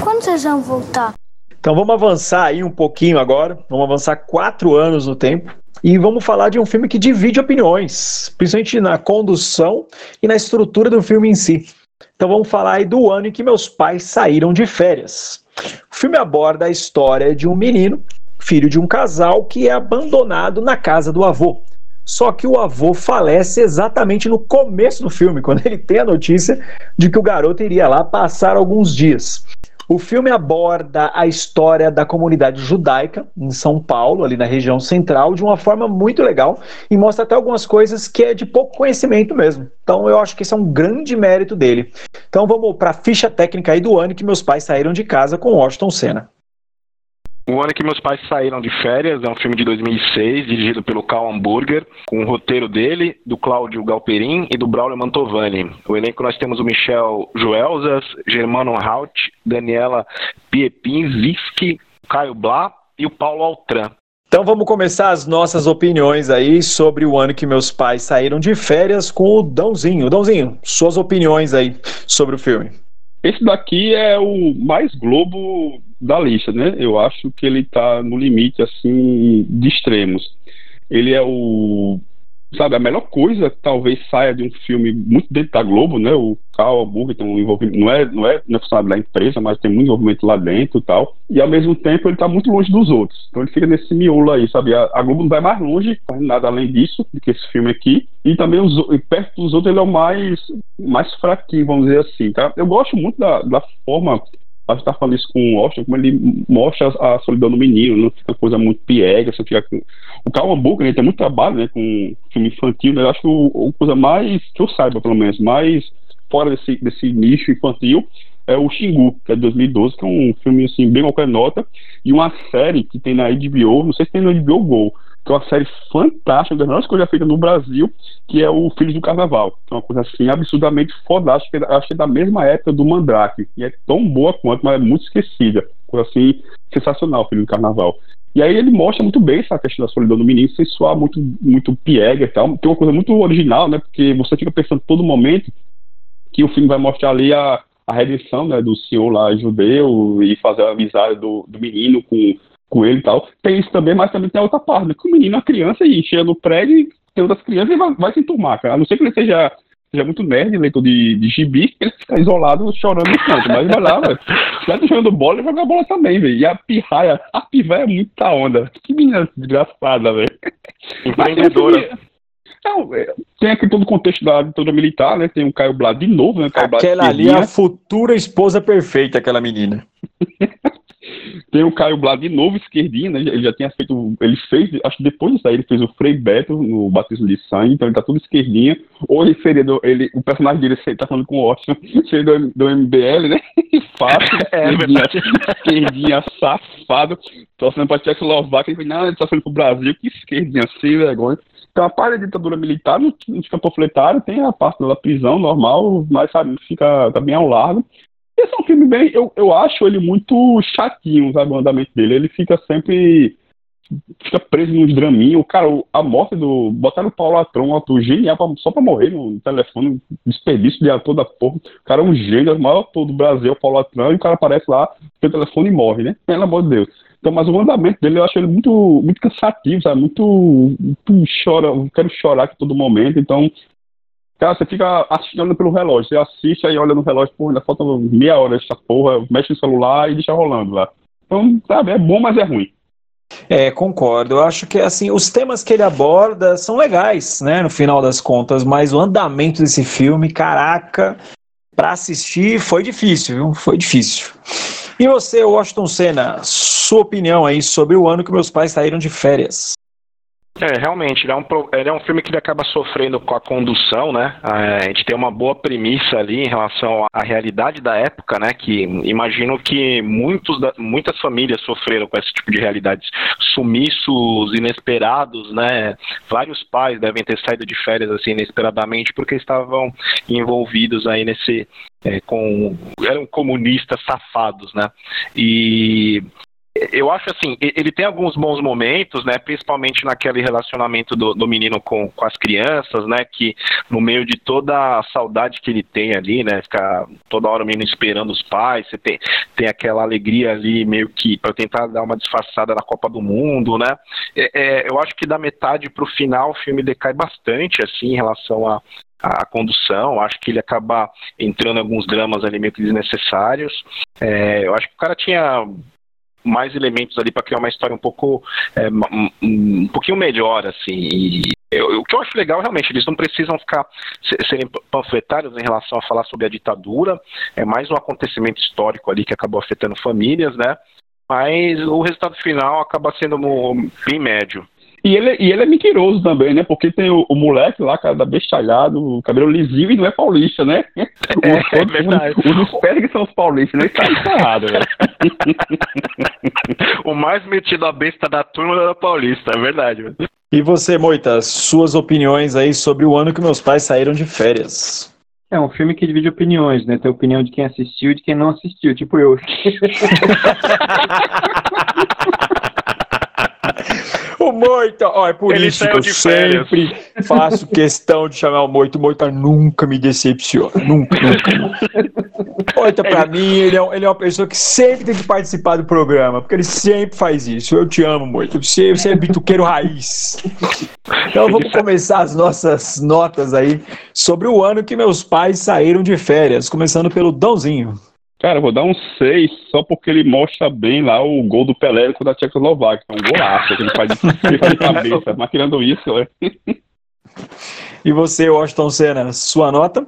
Quando vocês vão voltar? Então vamos avançar aí um pouquinho agora. Vamos avançar quatro anos no tempo. E vamos falar de um filme que divide opiniões, principalmente na condução e na estrutura do filme em si. Então vamos falar aí do ano em que meus pais saíram de férias. O filme aborda a história de um menino, filho de um casal, que é abandonado na casa do avô. Só que o avô falece exatamente no começo do filme, quando ele tem a notícia de que o garoto iria lá passar alguns dias. O filme aborda a história da comunidade judaica em São Paulo, ali na região central, de uma forma muito legal e mostra até algumas coisas que é de pouco conhecimento mesmo. Então eu acho que esse é um grande mérito dele. Então vamos para a ficha técnica aí do ano que meus pais saíram de casa com Washington Senna. O ano que meus pais saíram de férias é um filme de 2006, dirigido pelo Carl Hamburger, com o roteiro dele, do Cláudio Galperin e do Braulio Mantovani. O elenco nós temos o Michel Joelzas, Germano Haut, Daniela Piepinski, Caio Blá e o Paulo Altran. Então vamos começar as nossas opiniões aí sobre o ano que meus pais saíram de férias com o Dãozinho. Dãozinho, suas opiniões aí sobre o filme. Esse daqui é o mais Globo da lista, né? Eu acho que ele tá no limite, assim, de extremos. Ele é o. Sabe, a melhor coisa talvez saia de um filme muito dentro da Globo, né? O Carl Hamburger tem um envolvimento, não é, não é, não é da empresa, mas tem muito envolvimento lá dentro e tal. E ao mesmo tempo ele tá muito longe dos outros. Então ele fica nesse miolo aí, sabe? A, a Globo não vai mais longe, nada além disso, do que esse filme aqui. E também os, perto dos outros ele é o mais, mais fraquinho, vamos dizer assim, tá? Eu gosto muito da, da forma a gente tá falando isso com o Austin, como ele mostra a solidão do menino, não fica coisa muito piega, você fica com... O Carl Hamburger, né, tem muito trabalho, né, com filme infantil, né, eu acho que a coisa mais, que eu saiba pelo menos, mais fora desse, desse nicho infantil, é o Xingu, que é de 2012, que é um filme, assim, bem qualquer nota, e uma série que tem na HBO, não sei se tem na HBO Go, que é uma série fantástica, uma das melhores coisas feitas no Brasil, que é o Filhos do Carnaval. É uma coisa assim absurdamente fodástica, acho que é da mesma época do Mandrake, e é tão boa quanto, mas é muito esquecida. Coisa assim sensacional, o Filho do Carnaval. E aí ele mostra muito bem essa questão da solidão do menino, sem soar muito, muito piega e tal. Tem uma coisa muito original, né? Porque você fica pensando todo momento que o filme vai mostrar ali a, a redenção né, do senhor lá judeu e fazer a amizade do, do menino com com ele e tal. Tem isso também, mas também tem a outra parte, né? Que o menino, a criança, e chega no prédio e tem outras crianças e vai, vai se enturmar, cara. A não ser que ele seja, seja muito nerd, leitor de, de gibi, ele fica isolado chorando no canto. Mas vai lá, velho. Se tá jogando bola, ele joga bola também, velho. E a pirraia, a piva é muita onda. Que menina desgraçada, velho. Empreendedora. Não, é, tem aqui todo o contexto da ditadura militar, né? Tem o Caio Blá de novo, né? Caio aquela ali é a futura esposa perfeita, aquela menina. Tem o Caio Blá de novo, esquerdinho, né? Ele já tinha feito. Ele fez, acho que depois disso aí, ele fez o Frei Beto no Batismo de Sangue, então ele tá tudo esquerdinha. Ou ele seria do. Ele, o personagem dele tá falando com o Austin, seria do, do MBL, né? Fácil, é, verdade. esquerdinha safado, torcendo pra Tchecoslováquia, ele falou, não, ele tá falando pro Brasil, que esquerdinha, sem vergonha. Então a parte da ditadura militar não, não fica panfletário, tem a parte da prisão normal, mas sabe, fica tá bem ao largo. Esse é um filme bem. Eu, eu acho ele muito chatinho, sabe? O andamento dele. Ele fica sempre. Fica preso nos draminhos. Cara, a morte do. Botaram o Paulo Atrão, um ator genial, pra, só pra morrer no telefone. Desperdício de ator da porra. O cara é um gênio, o maior ator do Brasil, o Paulo Atrão, e o cara aparece lá, pelo telefone e morre, né? Pelo amor de Deus. Então, mas o andamento dele eu acho ele muito, muito cansativo, sabe? Muito, muito chora, quero chorar a todo momento. Então, Cara, você fica assistindo pelo relógio. Você assiste aí olha no relógio, pô, ainda falta meia hora essa porra, mexe no celular e deixa rolando lá. Então, sabe, é bom, mas é ruim. É, concordo. Eu acho que assim, os temas que ele aborda são legais, né, no final das contas, mas o andamento desse filme, caraca, para assistir foi difícil, viu? Foi difícil. E você, Washington Senna, sua opinião aí sobre o ano que meus pais saíram de férias? É, realmente, ele é, um, ele é um filme que ele acaba sofrendo com a condução, né? É, a gente tem uma boa premissa ali em relação à realidade da época, né? Que imagino que muitos da, muitas famílias sofreram com esse tipo de realidades. Sumiços inesperados, né? Vários pais devem ter saído de férias assim inesperadamente porque estavam envolvidos aí nesse é, com eram comunistas safados, né? E eu acho assim, ele tem alguns bons momentos, né? Principalmente naquele relacionamento do, do menino com, com as crianças, né? Que no meio de toda a saudade que ele tem ali, né? Toda hora o menino esperando os pais, você tem, tem aquela alegria ali meio que para tentar dar uma disfarçada na Copa do Mundo, né? É, é, eu acho que da metade para o final o filme decai bastante, assim, em relação a, a condução, acho que ele acaba entrando em alguns dramas ali meio que desnecessários. É, eu acho que o cara tinha mais elementos ali para criar uma história um pouco é, um, um pouquinho melhor assim e o que eu acho legal, realmente, eles não precisam ficar serem panfletários em relação a falar sobre a ditadura, é mais um acontecimento histórico ali que acabou afetando famílias, né? Mas o resultado final acaba sendo bem médio. E ele, e ele é mentiroso também, né? Porque tem o, o moleque lá, cara, da bestalhado, cabelo lisinho e não é paulista, né? É, é verdade. Os, os que são os paulistas, né? Isso tá errado, velho. o mais metido a besta da turma era paulista, é verdade. E você, Moita, suas opiniões aí sobre o ano que meus pais saíram de férias? É um filme que divide opiniões, né? Tem a opinião de quem assistiu e de quem não assistiu, tipo eu. O Moita, ó, é por Ele isso que eu de férias. sempre faço questão de chamar o Moita. O Moita nunca me decepciona. Nunca, nunca. Moita, pra mim, ele é, um- ele é uma pessoa que sempre tem que participar do programa, porque ele sempre faz isso. Eu te amo, Moita. Você, você é bituqueiro raiz. Então vamos começar as nossas notas aí sobre o ano que meus pais saíram de férias, começando pelo Dãozinho. Cara, eu vou dar um 6 só porque ele mostra bem lá o gol do Pelé contra a Tchecoslováquia. É um golaço que ele faz de, cabeça. Mas tirando isso, é. E você, Washington Senna, sua nota?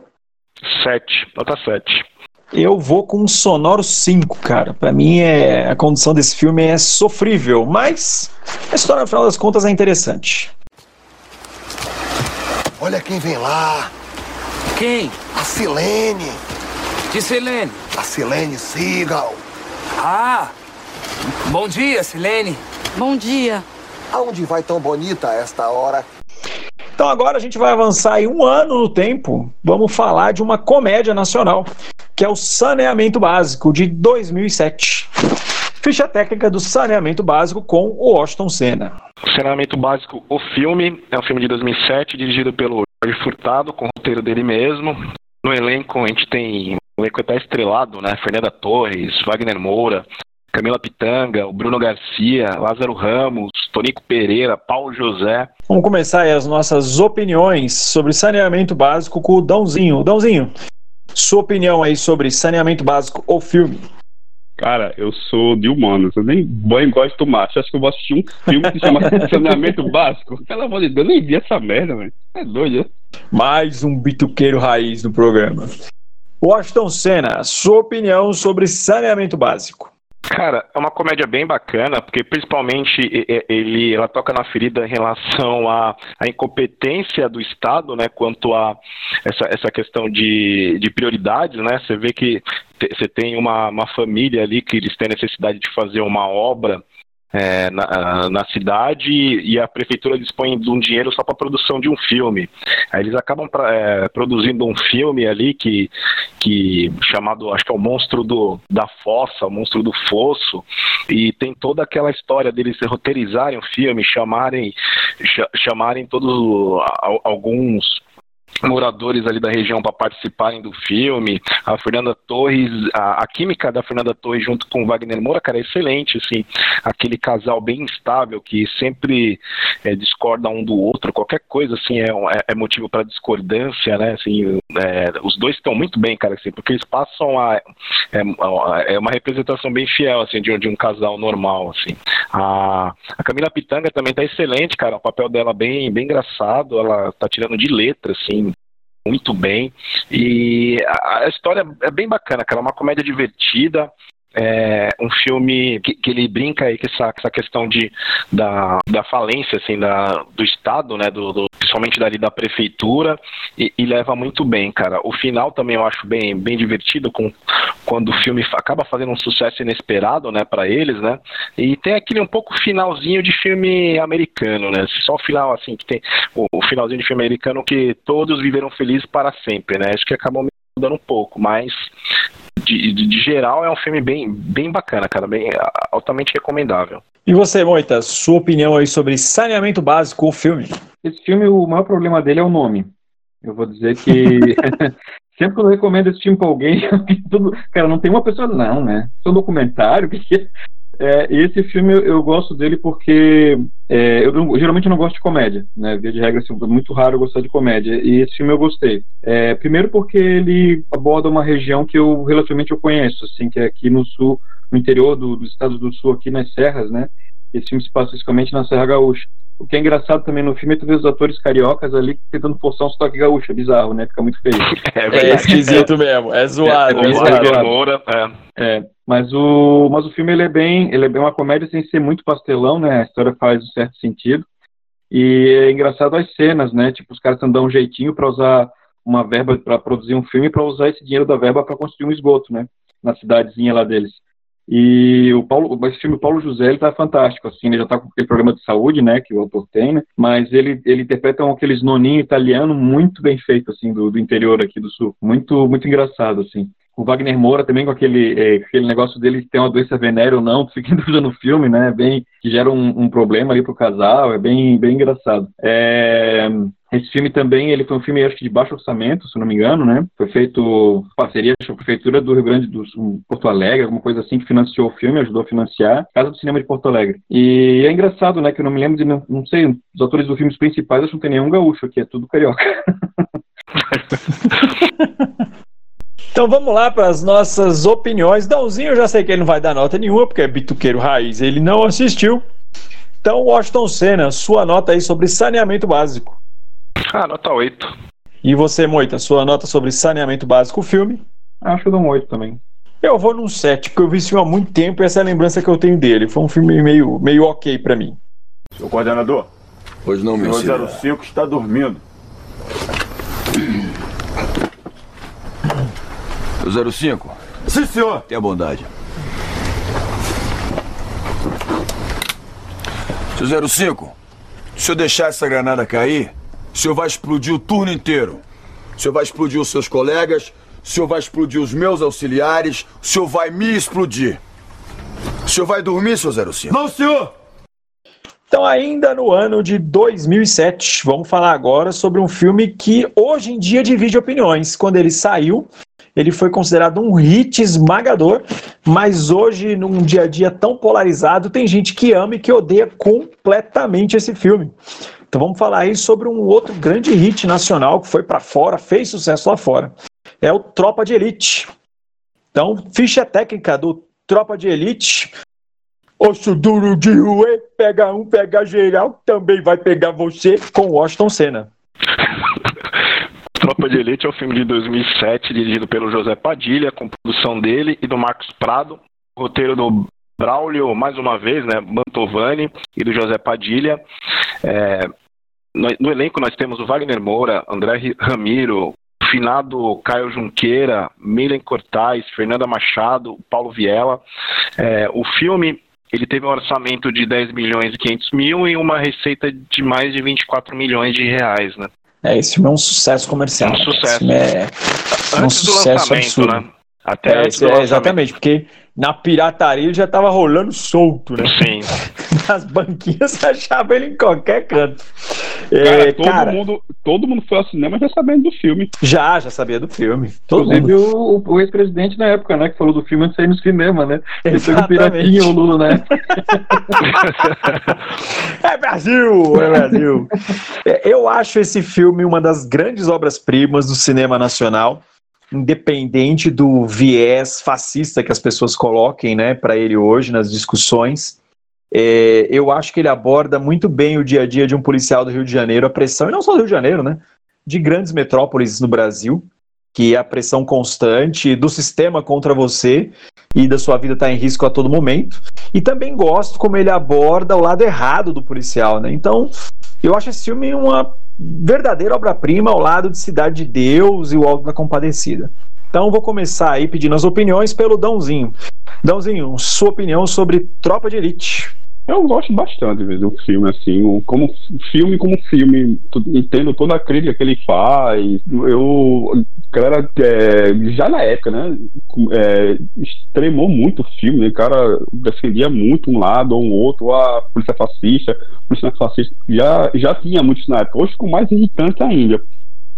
7, nota 7. Eu vou com um sonoro 5, cara. Pra mim, é, a condição desse filme é sofrível, mas a história, no final das contas, é interessante. Olha quem vem lá. Quem? A Silene. Que Silene? A Silene Seagal. Ah! Bom dia, Silene. Bom dia. Aonde vai tão bonita esta hora? Então agora a gente vai avançar aí um ano no tempo. Vamos falar de uma comédia nacional, que é o Saneamento Básico, de 2007. Ficha técnica do Saneamento Básico com o Washington Senna. Saneamento Básico, o filme, é um filme de 2007, dirigido pelo Jorge Furtado, com o roteiro dele mesmo. No elenco, a gente tem o elenco até estrelado, né? Fernanda Torres, Wagner Moura, Camila Pitanga, o Bruno Garcia, Lázaro Ramos, Tonico Pereira, Paulo José. Vamos começar aí as nossas opiniões sobre saneamento básico com o Dãozinho. Dãozinho, sua opinião aí sobre saneamento básico ou filme? Cara, eu sou de humanos, eu nem banho gosto de tomar. Você acha que eu vou assistir um filme que chama Saneamento Básico? Pelo amor de Deus, eu nem vi essa merda, velho. É doido, né? Mais um bituqueiro raiz no programa. Washington Senna, sua opinião sobre saneamento básico? Cara, é uma comédia bem bacana, porque principalmente ele, ela toca na ferida em relação à, à incompetência do Estado, né, quanto a essa, essa questão de, de prioridades, né, você vê que você tem uma, uma família ali que eles têm necessidade de fazer uma obra é, na, na cidade e a prefeitura dispõe de um dinheiro só para a produção de um filme. Aí eles acabam pra- é, produzindo um filme ali que, que chamado, acho que é o Monstro do, da Fossa, o Monstro do Fosso, e tem toda aquela história deles roteirizarem o filme, chamarem, cha- chamarem todos alguns moradores ali da região para participarem do filme. A Fernanda Torres, a, a química da Fernanda Torres junto com o Wagner Moura, cara, é excelente, assim. Aquele casal bem instável que sempre é, discorda um do outro, qualquer coisa assim é, é- é motivo para discordância, né? Assim, é, os dois estão muito bem, cara, assim, porque eles passam a é, é uma representação bem fiel assim de, de um casal normal, assim. A, a Camila Pitanga também tá excelente, cara. O papel dela bem bem engraçado, ela tá tirando de letra, assim, muito bem. E a, a história é bem bacana, cara. É uma comédia divertida. É um filme que, que ele brinca aí com essa, essa questão de, da, da falência assim, da, do Estado, né, do, do- principalmente dali da prefeitura, e, e leva muito bem, cara. O final também eu acho bem, bem divertido, com, quando o filme acaba fazendo um sucesso inesperado né, para eles, né? E tem aquele um pouco finalzinho de filme americano, né? Só o final, assim, que tem o, o finalzinho de filme americano que todos viveram felizes para sempre, né? Isso que acabou me mudando um pouco, mas de, de- de geral é um filme bem, bem bacana, cara, bem altamente recomendável. E você, Moita, sua opinião aí sobre saneamento básico ou filme? Esse filme, o maior problema dele é o nome. Eu vou dizer que sempre que eu recomendo esse filme pra alguém, tudo, cara, não tem uma pessoa, não, né? É um documentário, o que que é? Esse filme eu, gosto dele porque é, eu, geralmente não gosto de comédia, né? Via de regra, assim, é muito raro eu gostar de comédia. E esse filme eu gostei. É, primeiro porque ele aborda uma região que eu relativamente eu conheço, assim, que é aqui no sul, no interior do- dos estados do sul, aqui nas serras, né? Esse filme se passa principalmente na Serra Gaúcha. O que é engraçado também no filme é tu ver os atores cariocas ali tentando forçar um sotaque gaúcho. É bizarro, né? Fica muito feio. É, esquisito mesmo, é zoado. É, É, é zoado. é. É, mas o, mas o filme ele é bem, ele é bem uma comédia sem ser muito pastelão, né? A história faz um certo sentido. E é engraçado as cenas, né? Tipo, os caras dão um jeitinho para usar uma verba para produzir um filme para usar esse dinheiro da verba para construir um esgoto, né? Na cidadezinha lá deles. E o Paulo, esse filme Paulo José, ele tá fantástico, assim, ele já tá com aquele problema de saúde, né, que o autor tem, né, mas ele, ele interpreta um, aqueles noninho italiano muito bem feito, assim, do, do interior aqui do sul, muito, muito engraçado, assim. O Wagner Moura também com aquele, é, aquele negócio dele ter uma doença venérea ou não, fica em no filme, né, bem, que gera um, um problema ali pro casal, é bem, bem engraçado. É, esse filme também, ele foi um filme, acho que de baixo orçamento, se não me engano, né? Foi feito parceria com a Prefeitura do Rio Grande do Sul, Porto Alegre, alguma coisa assim, que financiou o filme, ajudou a financiar, Casa do Cinema de Porto Alegre. E é engraçado, né, que eu não me lembro de, não, sei, os atores dos filmes principais, acho que não tem nenhum gaúcho aqui, é tudo carioca. Então vamos lá para as nossas opiniões. Dãozinho, eu já sei que ele não vai dar nota nenhuma, porque é bituqueiro raiz, ele não assistiu. Então, Washington Senna, sua nota aí sobre saneamento básico. Ah, nota 8. E você, Moita, sua nota sobre saneamento básico, o filme? Acho que eu dou um 8 também. Eu vou num 7, porque eu vi esse filme há muito tempo e essa é a lembrança que eu tenho dele. Foi um filme meio, meio ok para mim. Seu coordenador. Pois não, meu senhor. O 05 está dormindo. O 05? Sim, senhor. Tenha bondade. Seu 05, se senhor deixar essa granada cair, o senhor vai explodir o turno inteiro. O senhor vai explodir os seus colegas, o senhor vai explodir os meus auxiliares, o senhor vai me explodir. O senhor vai dormir, seu 05? Não, senhor! Então, ainda no ano de 2007, vamos falar agora sobre um filme que hoje em dia divide opiniões. Quando ele saiu, ele foi considerado um hit esmagador, mas hoje, num dia a dia tão polarizado, tem gente que ama e que odeia completamente esse filme. Então vamos falar aí sobre um outro grande hit nacional que foi para fora, fez sucesso lá fora. É o Tropa de Elite. Então, ficha técnica do Tropa de Elite. Osso duro de ruê, pega um, pega geral, também vai pegar você com Washington Senna. Tropa de Elite é um filme de 2007, dirigido pelo José Padilha, com produção dele e do Marcos Prado, roteiro do Braulio, mais uma vez, né, Mantovani e do José Padilha. É, no, no, elenco nós temos o Wagner Moura, André Ramiro, finado Caio Junqueira, Milen Cortais, Fernanda Machado, Paulo Viela. É, o filme ele teve um orçamento de 10 milhões e 500 mil e uma receita de mais de 24 milhões de reais, né? É, esse filme é um sucesso comercial. Um sucesso. É um antes do sucesso lançamento, absurdo. né? Até É, é, exatamente, porque na pirataria ele já tava rolando solto, né? Sim. Nas banquinhas você achava ele em qualquer canto. Cara, É, todo, cara, Mundo, todo mundo foi ao cinema já sabendo do filme. já, já sabia do filme. Todo Inclusive mundo. o, o ex-presidente na época, né, que falou do filme antes de sair no cinema, né? Ele foi o. Piratinha, o Lula, né? É Brasil! É Brasil! É, Eu acho esse filme uma das grandes obras-primas do cinema nacional, independente do viés fascista que as pessoas coloquem né, para ele hoje nas discussões. É, eu acho que ele aborda muito bem o dia a dia de um policial do Rio de Janeiro, a pressão, e não só do Rio de Janeiro, né? De grandes metrópoles no Brasil, que é a pressão constante do sistema contra você e da sua vida estar em risco a todo momento. E também gosto como ele aborda o lado errado do policial, né? Então, eu acho esse filme uma verdadeira obra-prima ao lado de Cidade de Deus e o Alto da Compadecida. Então, vou começar aí pedindo as opiniões pelo Dãozinho. Dãozinho, sua opinião sobre Tropa de Elite. Eu gosto bastante do filme, assim, como filme, como filme, entendo toda a crítica que ele faz. Eu, cara, é, já na época, né, é, extremou muito o filme, né, o cara defendia muito um lado ou um outro, ou a polícia fascista, a polícia fascista, já, já tinha muito isso na época, hoje ficou mais irritante ainda.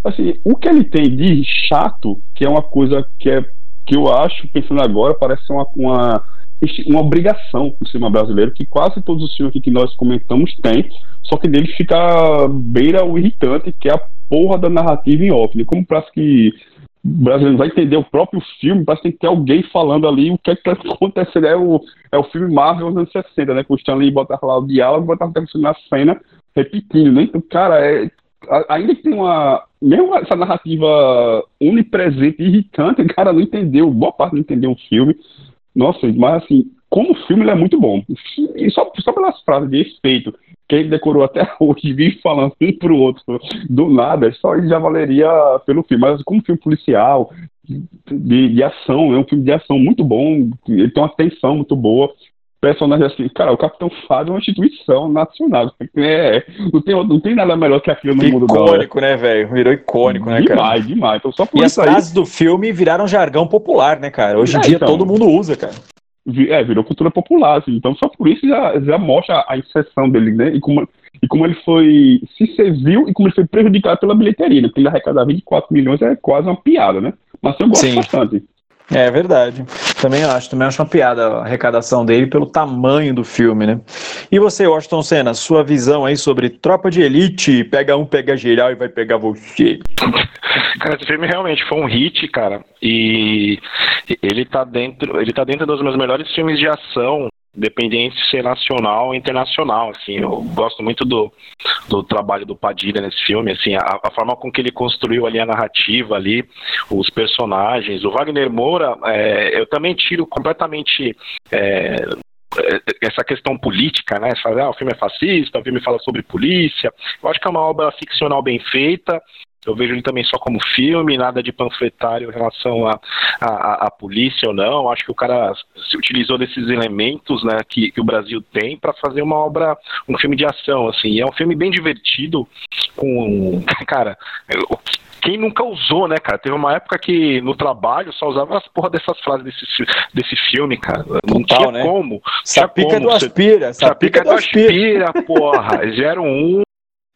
Assim, o que ele tem de chato, que é uma coisa que é que eu acho, pensando agora, parece uma, uma, uma obrigação do cinema brasileiro, que quase todos os filmes aqui que nós comentamos têm, só que dele fica beira o irritante, que é a porra da narrativa em off. né? Como parece que brasileiro não vai entender o próprio filme, parece que tem que ter alguém falando ali o que é que tá acontecendo. É o, é o filme Marvel dos anos 60, né? Com o Stanley botava lá o diálogo, botava na cena repetindo, né? Então, cara, é, ainda que tem uma. Mesmo essa narrativa onipresente irritante, o cara não entendeu, boa parte não entendeu o filme. Nossa, mas assim, como filme ele é muito bom. E só, só pelas frases de efeito que ele decorou até hoje, vive falando um pro outro do nada, só isso já valeria pelo filme. Mas como filme policial, de, de ação, é um filme de ação muito bom, ele tem uma tensão muito boa personagem assim, cara, o Capitão Fábio é uma instituição nacional. É, não, tem, não tem nada melhor que aquilo no icônico, mundo Icônico, né, velho? Virou icônico, né, demais, cara? Demais, demais. Então, só por e as isso aí, frases do filme viraram jargão popular, né, cara? Hoje em É, dia então. todo mundo usa, cara. é, virou cultura popular, assim. Então, só por isso já, já mostra a inserção dele, né? E como, e como ele foi se serviu e como ele foi prejudicado pela bilheteria, né? Porque ele arrecadar 24 milhões é quase uma piada, né? Mas eu gosto Sim. bastante. É verdade. Também acho, também acho uma piada a arrecadação dele pelo tamanho do filme, né? E você, Washington Senna, sua visão aí sobre Tropa de Elite, pega um, pega geral e vai pegar você. Cara, esse filme realmente foi um hit, cara. E ele tá dentro, ele tá dentro dos meus melhores filmes de ação, independente de ser nacional ou internacional, assim. Eu gosto muito do, do trabalho do Padilha nesse filme, assim, a, a forma com que ele construiu ali a narrativa ali, os personagens. O Wagner Moura, é, eu também tiro completamente é, essa questão política, né? Fala, ah, o filme é fascista, o filme fala sobre polícia. Eu acho que é uma obra ficcional bem feita. Eu vejo ele também só como filme, nada de panfletário em relação à a, a, a polícia ou não. Acho que o cara se utilizou desses elementos né, que, que o Brasil tem para fazer uma obra, um filme de ação. Assim. E é um filme bem divertido, com. Cara, eu- quem nunca usou, né, cara? Teve uma época que no trabalho só usava as porra dessas frases desse, desse filme, cara. Não Total, tinha né? como. Sapica como. do aspira, sapica do aspira. porra. 01,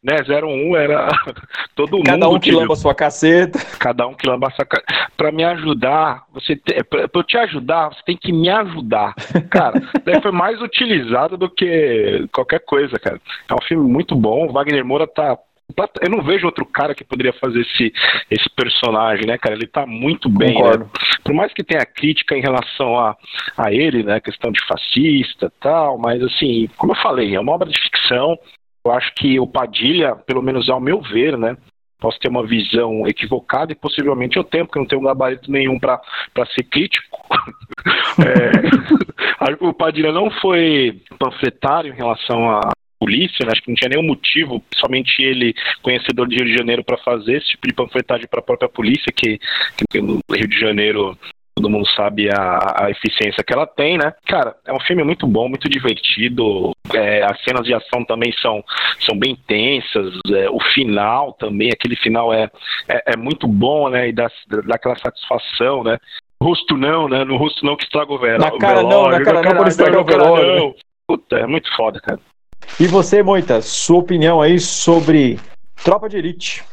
né? 01 era todo Cada mundo. um que lamba a sua caceta. Cada um que lamba a sua ca- Pra me ajudar, você te... pra eu te ajudar, você tem que me ajudar. Cara, daí foi mais utilizado do que qualquer coisa, cara. É um filme muito bom. O Wagner Moura tá. Eu não vejo outro cara que poderia fazer esse, esse personagem, né, cara? Ele tá muito bem. Concordo. né? Por mais que tenha crítica em relação a, a ele, né? Questão de fascista e tal, mas assim, como eu falei, é uma obra de ficção. Eu acho que o Padilha, pelo menos ao meu ver, né? Posso ter uma visão equivocada e possivelmente eu tenho, porque não tenho gabarito nenhum para ser crítico. É, o Padilha não foi panfletário em relação à polícia, né? acho que não tinha nenhum motivo, somente ele, conhecedor de Rio de Janeiro, para fazer esse tipo de panfletagem para a própria polícia, que, que no Rio de Janeiro todo mundo sabe a, a eficiência que ela tem, né? Cara, é um filme muito bom, muito divertido. É, as cenas de ação também são, são bem tensas. é, o final também, aquele final é, é, é muito bom, né? E dá, dá aquela satisfação, né? Rosto não, né? No rosto não que estraga o velório. Na cara não, na cara não pode estragar o velório, né? Puta, é muito foda, cara. E você, Moita, sua opinião aí sobre Tropa de Elite?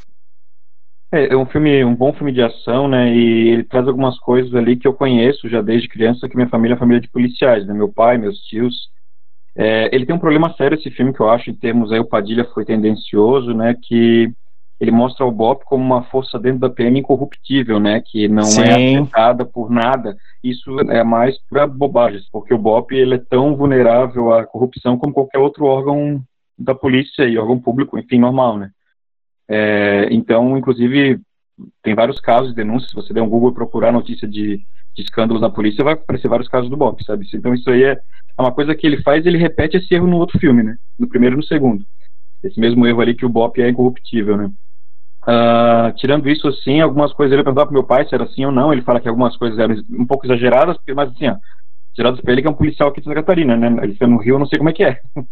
É, é um filme, um bom filme de ação, né? E ele traz algumas coisas ali que eu conheço já desde criança, que minha família é família de policiais, né? Meu pai, meus tios. É, ele tem um problema sério esse filme que eu acho em termos aí o Padilha foi tendencioso, né? Que ele mostra o BOP como uma força dentro da PM incorruptível, né? Que não Sim. é afetada por nada. Isso é mais pura bobagem, porque o BOP ele é tão vulnerável à corrupção como qualquer outro órgão da polícia e órgão público, enfim, normal, né? É, então, inclusive, tem vários casos de denúncias. Se você der um Google procurar notícia de, de escândalos na polícia, vai aparecer vários casos do BOP, sabe? Então, isso aí é, é uma coisa que ele faz, ele repete esse erro no outro filme, né? No primeiro e no segundo. Esse mesmo erro ali que o BOP é incorruptível, né? Ah, tirando isso, assim, algumas coisas ele perguntava pro meu pai se era assim ou não. Ele fala que algumas coisas eram um pouco exageradas, mas assim, ó, exageradas pra ele que é um policial aqui de Santa Catarina, né? Ele fica no Rio, eu não sei como é que é.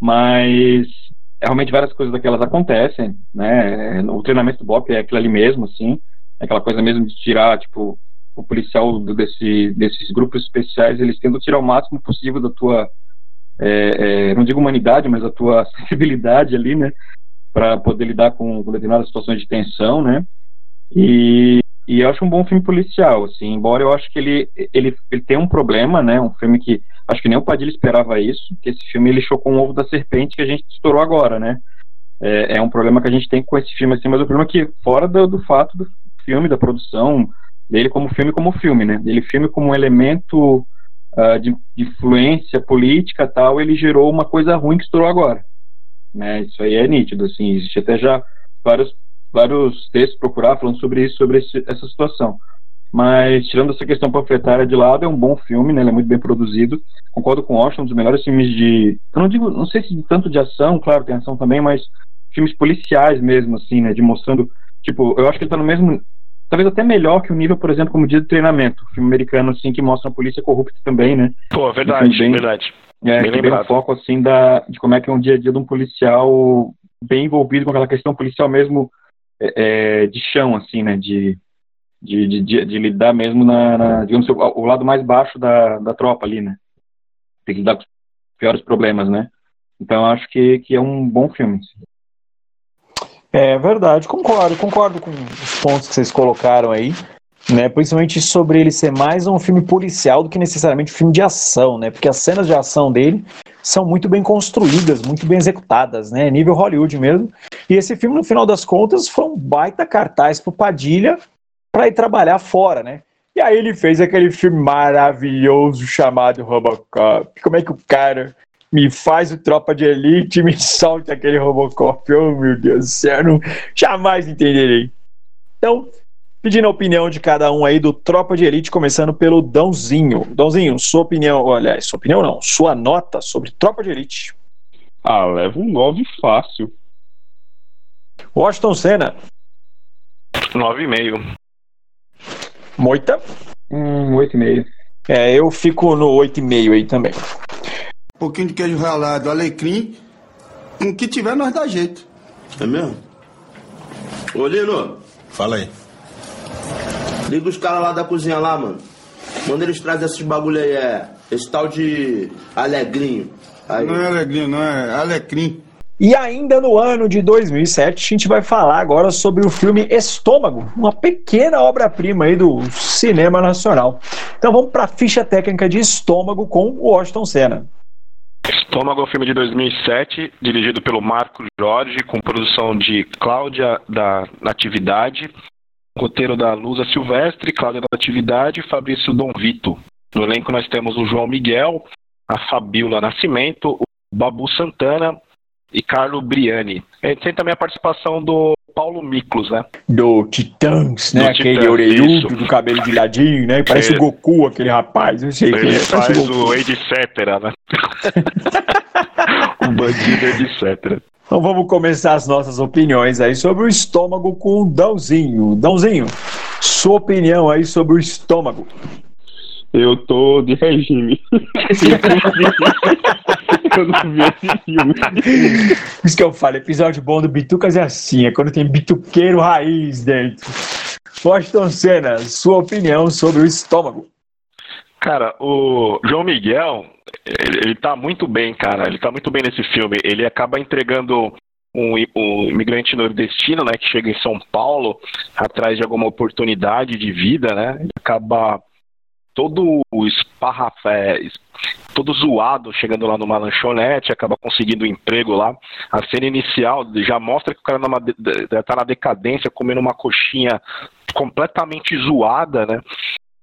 Mas realmente várias coisas daquelas acontecem, né? O treinamento do BOP é aquilo ali mesmo, assim, é aquela coisa mesmo de tirar, tipo, o policial desse, desses grupos especiais, eles tentam tirar o máximo possível da tua, é, é, não digo humanidade, mas da tua sensibilidade ali, né? Para poder lidar com, com determinadas situações de tensão, né? E, e eu acho um bom filme policial, assim, embora eu acho que ele, ele, ele tem um problema, né? Um filme que acho que nem o Padilha esperava isso, que esse filme ele chocou um ovo da serpente que a gente estourou agora, né? É, é um problema que a gente tem com esse filme, assim, mas o problema é que, fora do, do fato do filme, da produção dele como filme como filme, né? Ele filme como um elemento uh, de, de, influência política tal, ele gerou uma coisa ruim que estourou agora, né? Isso aí é nítido, assim, existe até já vários vários textos procurar falando sobre isso, sobre esse, essa situação. Mas, tirando essa questão panfletária de lado, é um bom filme, né? Ele é muito bem produzido. Concordo com o Austin, um dos melhores filmes de. Eu não digo, não sei se tanto de ação, claro, tem ação também, mas filmes policiais mesmo, assim, né? De mostrando. Tipo, eu acho que ele tá no mesmo. Talvez até melhor que o nível, por exemplo, como dia de treinamento. Filme americano, assim, que mostra a polícia corrupta também, né? Pô, verdade, bem, verdade. É, bem que um foco, assim, da, de como é que é um dia a dia de um policial bem envolvido com aquela questão policial mesmo é, é de chão, assim, né? De de, de, de, de lidar mesmo na, na, digamos, o, o lado mais baixo da, da tropa ali, né? Tem que lidar com os piores problemas, né? Então acho que, que é um bom filme. É verdade, concordo, concordo com os pontos que vocês colocaram aí, né? Principalmente sobre ele ser mais um filme policial do que necessariamente um filme de ação, né? Porque as cenas de ação dele são muito bem construídas, muito bem executadas, né? Nível Hollywood mesmo. E esse filme, no final das contas, foi um baita cartaz pro Padilha para ir trabalhar fora, né? E aí ele fez aquele filme maravilhoso chamado Robocop. Como é que o cara me faz o Tropa de Elite e me solta aquele Robocop? Oh, meu Deus do céu, não, jamais entenderei. Então, pedindo a opinião de cada um aí do Tropa de Elite, começando pelo Dãozinho. Dãozinho, sua opinião, olha, sua opinião não, sua nota sobre Tropa de Elite. Ah, leva um 9 fácil. Washington Senna. 9,5. Moita? Um 8,5. É, eu fico no 8,5 aí também. Um pouquinho de queijo ralado, alecrim. O que tiver, nós dá jeito. É mesmo? Ô, Lino. Fala aí. Liga os caras lá da cozinha lá, mano. Manda eles trazem esses bagulho aí, é. Esse tal de alegrinho. Aí. Não é alegrinho, não, é alecrim. E ainda no ano de 2007, a gente vai falar agora sobre o filme Estômago, uma pequena obra-prima aí do cinema nacional. Então vamos para a ficha técnica de Estômago com o Washington Senna. Estômago é um filme de 2007, dirigido pelo Marco Jorge, com produção de Cláudia da Natividade, roteiro da Lusa Silvestre, Cláudia da Natividade e Fabrício Dom Vito. No elenco nós temos o João Miguel, a Fabiola Nascimento, o Babu Santana, e Carlo Briani. E tem também a participação do Paulo Miklos, né? Do Titãs, né? Do aquele Titãs, orelhudo isso. do cabelo de ladinho, né? Parece É. o Goku, aquele rapaz. Não sei quem Ele é. parece faz Goku. o etc, né? o bandido etc. Então vamos começar as nossas opiniões aí sobre o estômago com o Dãozinho. Dãozinho, sua opinião aí sobre o estômago. Eu tô de regime. eu não vi esse filme. Por isso que eu falo, episódio bom do Bitucas é assim, é quando tem bituqueiro raiz dentro. Washington Senna, sua opinião sobre o estômago. Cara, o João Miguel, ele, ele tá muito bem, cara. Ele tá muito bem nesse filme. Ele acaba entregando um, um imigrante nordestino, né, que chega em São Paulo atrás de alguma oportunidade de vida, né? Ele acaba todo esparraf, é, es- todo zoado chegando lá numa lanchonete, acaba conseguindo um emprego lá. A cena inicial já mostra que o cara numa de- de- tá na decadência, comendo uma coxinha completamente zoada, né?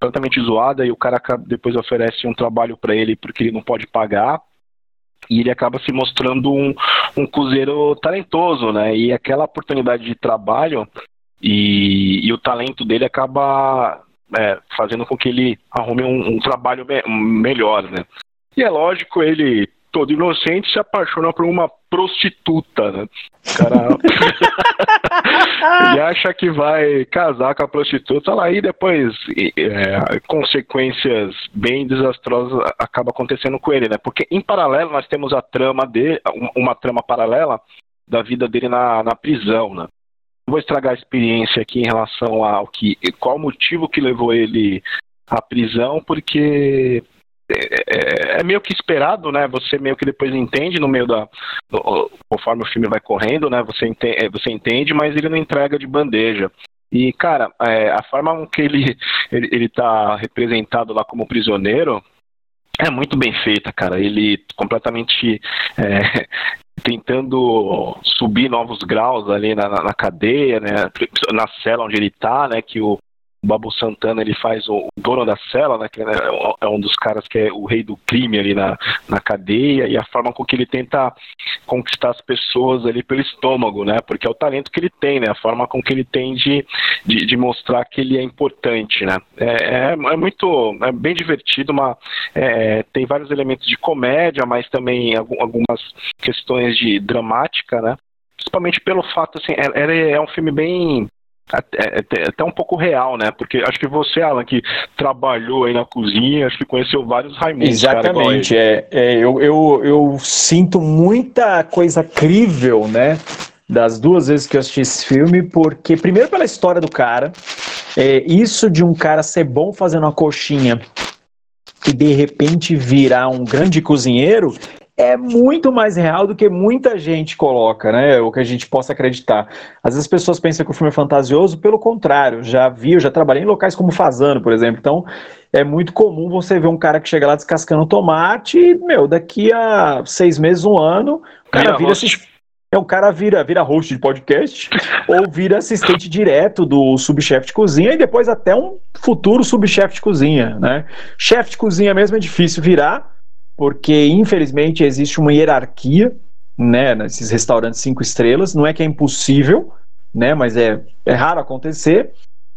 completamente zoada e o cara depois oferece um trabalho para ele porque ele não pode pagar e ele acaba se mostrando um, um cozeiro talentoso, né? E aquela oportunidade de trabalho e, e o talento dele acaba é, fazendo com que ele arrume um, um trabalho me- melhor, né? E é lógico, ele todo inocente se apaixona por uma prostituta, né? O cara e acha que vai casar com a prostituta lá e depois é, consequências bem desastrosas acaba acontecendo com ele, né? Porque em paralelo nós temos a trama dele, uma- uma trama paralela da vida dele na, na prisão, né? Vou estragar a experiência aqui em relação ao que qual o motivo que levou ele à prisão, porque é, é- é meio que esperado, né? Você meio que depois entende no meio da. conforme o filme vai correndo, né? Você entende, você entende, mas ele não entrega de bandeja. E, cara, é, a forma que ele, ele, ele tá representado lá como prisioneiro é muito bem feita, cara. Ele completamente. Tentando subir novos graus ali na, na, cadeia, né, na cela onde ele tá, né, que o Babu Santana ele faz o dono da cela, né, que é um dos caras que é o rei do crime ali na, na cadeia, e a forma com que ele tenta conquistar as pessoas ali pelo estômago, né, porque é o talento que ele tem, né, a forma com que ele tem de, de, de mostrar que ele é importante, né. É, é, é muito, é bem divertido, uma, é, tem vários elementos de comédia, mas também algumas questões de dramática, né, principalmente pelo fato, assim, é, é, é um filme bem até, até, até, um pouco real, né? Porque acho que você, Alan, que trabalhou aí na cozinha, acho que conheceu vários Raimundos. Exatamente, cara, é, é, eu, eu, eu sinto muita coisa crível, né? Das duas vezes que eu assisti esse filme, porque, primeiro, pela história do cara, é, isso de um cara ser bom fazendo uma coxinha e de repente virar um grande cozinheiro é muito mais real do que muita gente coloca, né? O que a gente possa acreditar. Às vezes as pessoas pensam que o filme é fantasioso, pelo contrário, já vi, eu já trabalhei em locais como Fazano, por exemplo. Então, é muito comum você ver um cara que chega lá descascando tomate e, meu, daqui a seis meses, um ano, o cara vira. É, o cara vira, vira host de podcast ou vira assistente direto do subchefe de cozinha e depois até um futuro subchefe de cozinha, né? Chefe de cozinha mesmo é difícil virar, porque infelizmente existe uma hierarquia, né, nesses restaurantes cinco estrelas. Não é que é impossível, né, mas é, é raro acontecer.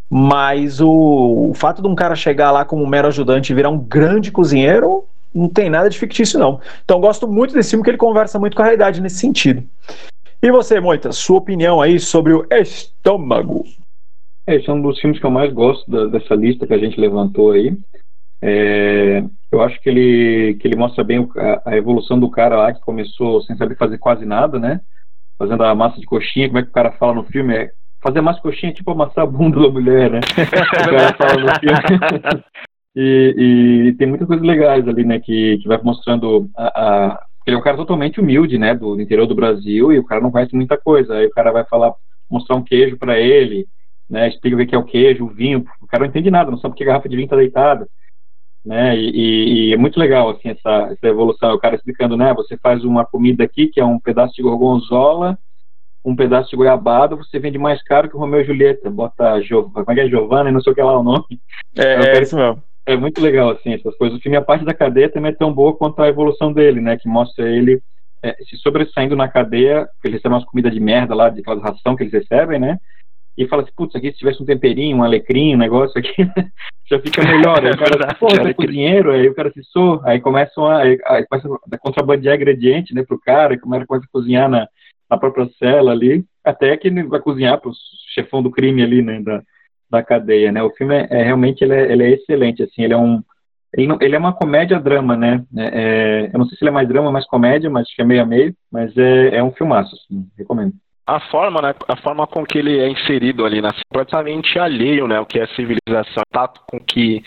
Mas o, o fato de um cara chegar lá como um mero ajudante e virar um grande cozinheiro não tem nada de fictício, não. Então gosto muito desse filme que ele conversa muito com a realidade nesse sentido. E você, Moita, sua opinião aí sobre o estômago? Esse é um dos filmes que eu mais gosto da, dessa lista que a gente levantou aí. É, eu acho que ele, que ele mostra bem a, a, evolução do cara lá que começou sem saber fazer quase nada, né? Fazendo a massa de coxinha, como é que o cara fala no filme? É fazer massa de coxinha é tipo amassar a bunda da mulher, né? o cara fala no filme. e, e, tem muitas coisas legais ali, né? Que, que vai mostrando a, a, Ele é um cara totalmente humilde, né? Do, do interior do Brasil e o cara não conhece muita coisa. Aí o cara vai falar, mostrar um queijo para ele, né? Explica o que é o queijo, o vinho. O cara não entende nada, não sabe porque a garrafa de vinho tá deitada né? E, e, é muito legal assim essa, essa evolução. O cara explicando, né? Você faz uma comida aqui que é um pedaço de gorgonzola, um pedaço de goiabada, você vende mais caro que o Romeu e Julieta. Bota jo, como é que é Giovanna e não sei o que lá o nome. É, é isso mesmo. É muito legal assim essas coisas. O filme a parte da cadeia também é tão boa quanto a evolução dele, né? Que mostra ele é, se sobressaindo na cadeia, ele recebe umas comidas de merda lá, de aquelas ração que eles recebem, né? E fala assim, putz, aqui se tivesse um temperinho, um alecrim, um negócio aqui, já fica melhor. Aí o cara, pô, é cozinheiro, aí o cara se sou, aí começam a, aí, aí começa a contrabandear ingrediente, né, pro cara, e começa a cozinhar na, na própria cela ali, até que ele vai cozinhar pro chefão do crime ali, né, da, da cadeia, né. O filme é, é realmente, ele é, ele é excelente, assim, ele é um, ele, não, ele é uma comédia-drama, né, é, é, eu não sei se ele é mais drama, mais comédia, mas acho que é meio a meio, mas é, é um filmaço, assim, recomendo a forma, né, a forma com que ele é inserido ali, né, completamente alheio, né, o que é civilização, tato com que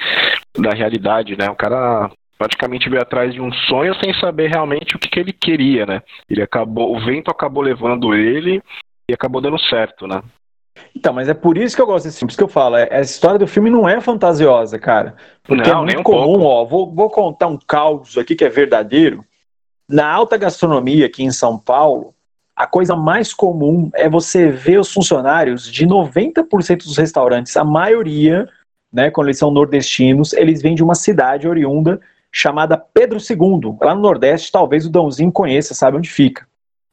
da realidade, né, o cara praticamente veio atrás de um sonho sem saber realmente o que, que ele queria, né, ele acabou, o vento acabou levando ele e acabou dando certo, né. Então, mas é por isso que eu gosto desse filme, por isso que eu falo, é, a história do filme não é fantasiosa, cara, porque não, é muito um comum, pouco. ó, vou, vou contar um caos aqui que é verdadeiro, na alta gastronomia aqui em São Paulo, a coisa mais comum é você ver os funcionários de 90% dos restaurantes, a maioria, né, quando eles são nordestinos, eles vêm de uma cidade oriunda chamada Pedro II. Lá no Nordeste, talvez o Dãozinho conheça, sabe onde fica,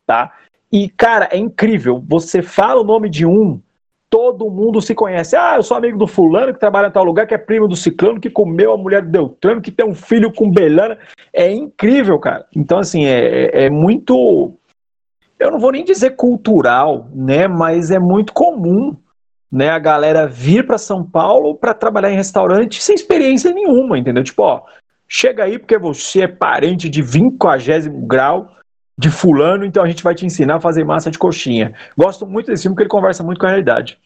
tá? E, cara, é incrível. Você fala o nome de um, todo mundo se conhece. Ah, eu sou amigo do fulano que trabalha em tal lugar, que é primo do ciclano, que comeu a mulher do Deltrano, que tem um filho com Belana. É incrível, cara. Então, assim, é, é muito eu não vou nem dizer cultural, né, mas é muito comum, né, a galera vir para São Paulo para trabalhar em restaurante sem experiência nenhuma, entendeu? Tipo, ó, chega aí porque você é parente de 20 grau de fulano, então a gente vai te ensinar a fazer massa de coxinha. Gosto muito desse filme porque ele conversa muito com a realidade.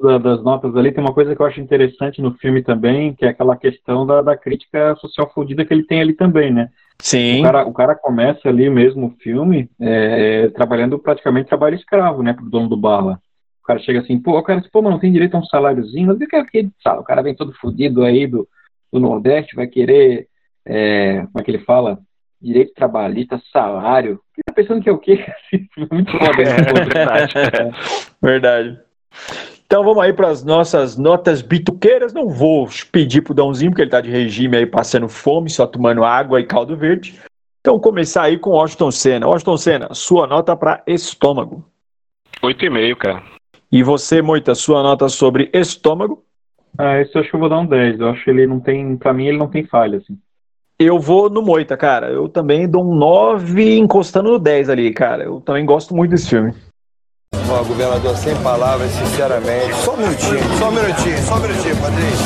Das notas ali, tem uma coisa que eu acho interessante no filme também, que é aquela questão da, da crítica social fodida que ele tem ali também, né? Sim. O cara, o cara começa ali mesmo o filme é, trabalhando praticamente trabalho escravo, né, pro dono do bar lá. O cara chega assim, pô, o cara diz, pô, mas não tem direito a um saláriozinho, mas eu quero que ele O cara vem todo fodido aí do, do Nordeste, vai querer, é, como é que ele fala? direito trabalhista, salário. Fica pensando que é o quê? Muito foda. É, verdade. verdade. Então vamos aí para as nossas notas bituqueiras. Não vou pedir pro Dãozinho, porque ele tá de regime aí, passando fome, só tomando água e caldo verde. Então começar aí com Washington Senna. Washington Senna, sua nota para estômago. 8,5, cara. E você, Moita, sua nota sobre estômago? Ah, esse eu acho que eu vou dar um 10. Eu acho que ele não tem, pra mim, ele não tem falha, assim. Eu vou no Moita, cara. Eu também dou um 9 encostando no 10 ali, cara. Eu também gosto muito desse filme. Ó, governador, sem palavras, sinceramente. Só um minutinho, só um minutinho, só um minutinho, padrinho.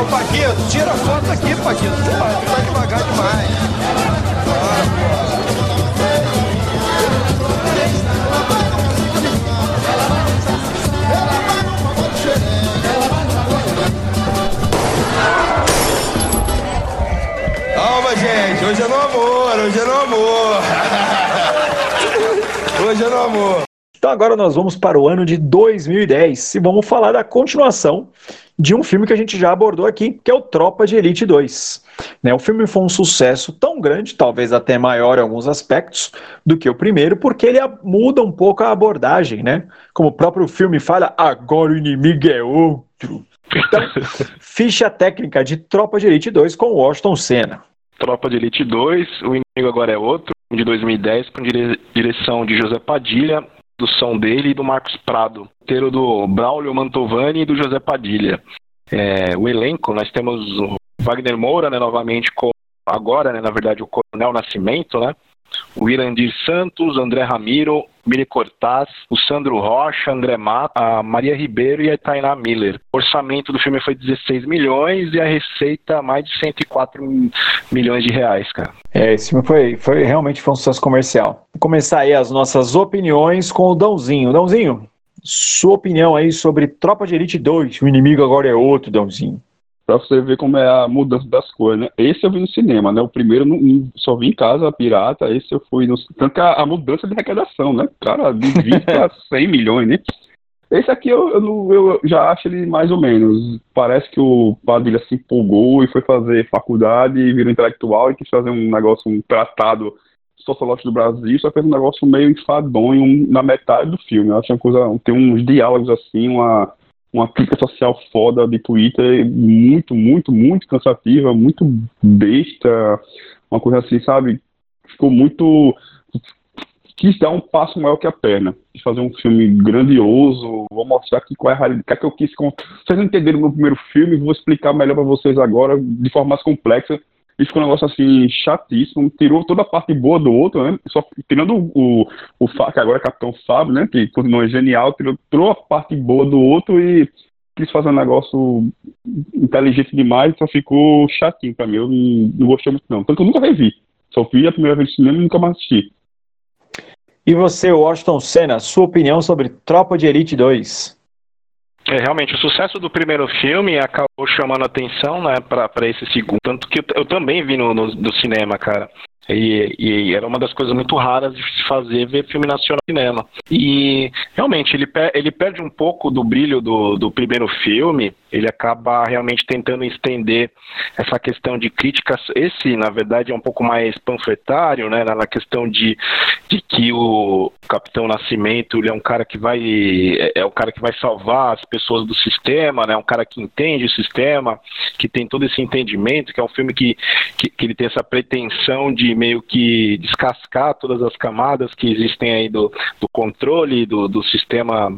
Ô, Paquito, tira a foto aqui, Paquito. Tá devagar demais. Calma, gente. Hoje é no amor, hoje é no amor. hoje é no amor. Então agora nós vamos para o ano de 2010 e vamos falar da continuação de um filme que a gente já abordou aqui, que é o Tropa de Elite 2. Né, o filme foi um sucesso tão grande, talvez até maior em alguns aspectos, do que o primeiro, porque ele muda um pouco a abordagem, né? Como o próprio filme fala, agora o inimigo é outro. Então, ficha técnica de Tropa de Elite 2 com Washington Senna. Tropa de Elite 2, o inimigo agora é outro, de 2010, com direção de José Padilha, produção dele e do Marcos Prado, roteiro do Braulio Mantovani e do José Padilha. É, o elenco, nós temos o Wagner Moura, né, novamente, agora, né, na verdade, o Coronel Nascimento, né, o Irandir Santos, André Ramiro, Miri Cortaz, o Sandro Rocha, André Mata, a Maria Ribeiro e a Tainá Miller. O orçamento do filme foi 16 milhões e a receita mais de 104 milhões de reais, cara. É, esse filme foi, foi realmente foi um sucesso comercial. Vou começar aí as nossas opiniões com o Dãozinho. Dãozinho, sua opinião aí sobre Tropa de Elite 2, o inimigo agora é outro, Dãozinho. Pra você ver como é a mudança das coisas, né? Esse eu vi no cinema, né? O primeiro não, só vi em casa, pirata. Esse eu fui no. Tanto que a, a mudança de arrecadação, né? Cara, de 20 para 100 milhões, né? Esse aqui eu, eu, eu, já acho ele mais ou menos. Parece que o Padilha se empolgou e foi fazer faculdade e virou intelectual e quis fazer um negócio, um tratado sociológico do Brasil, só fez um negócio meio enfadonho na metade do filme. Eu acho uma coisa. Tem uns diálogos assim, uma uma crítica social foda de Twitter, muito, muito, muito cansativa, muito besta, uma coisa assim, sabe? Ficou muito. Quis dar um passo maior que a perna. Quis fazer um filme grandioso, vou mostrar aqui qual é a realidade. É que eu quis. Vocês entenderam o meu primeiro filme, vou explicar melhor para vocês agora, de forma mais complexa e ficou um negócio assim chatíssimo, tirou toda a parte boa do outro, né? Só tirando o, o, o que agora é Capitão Fábio, né? Que continua genial, tirou, tirou a parte boa do outro e quis fazer um negócio inteligente demais, só ficou chatinho pra mim. Eu não, não gostei muito, não. Tanto que eu nunca revi. Só vi a primeira vez no cinema e nunca mais assisti. E você, Washington Senna, sua opinião sobre Tropa de Elite 2? É, realmente, o sucesso do primeiro filme acabou chamando atenção, né, para esse segundo. Tanto que eu, eu também vi no, no, no cinema, cara. E, e, era uma das coisas muito raras de se fazer ver filme nacional no cinema. E realmente ele, ele perde um pouco do brilho do, do primeiro filme, ele acaba realmente tentando estender essa questão de críticas. Esse, na verdade, é um pouco mais panfletário, né? Na questão de, de que o Capitão Nascimento ele é um cara que vai é, é o cara que vai salvar as pessoas do sistema, né? Um cara que entende o sistema, que tem todo esse entendimento, que é um filme que, que, que ele tem essa pretensão de meio que descascar todas as camadas que existem aí do, do controle do, do sistema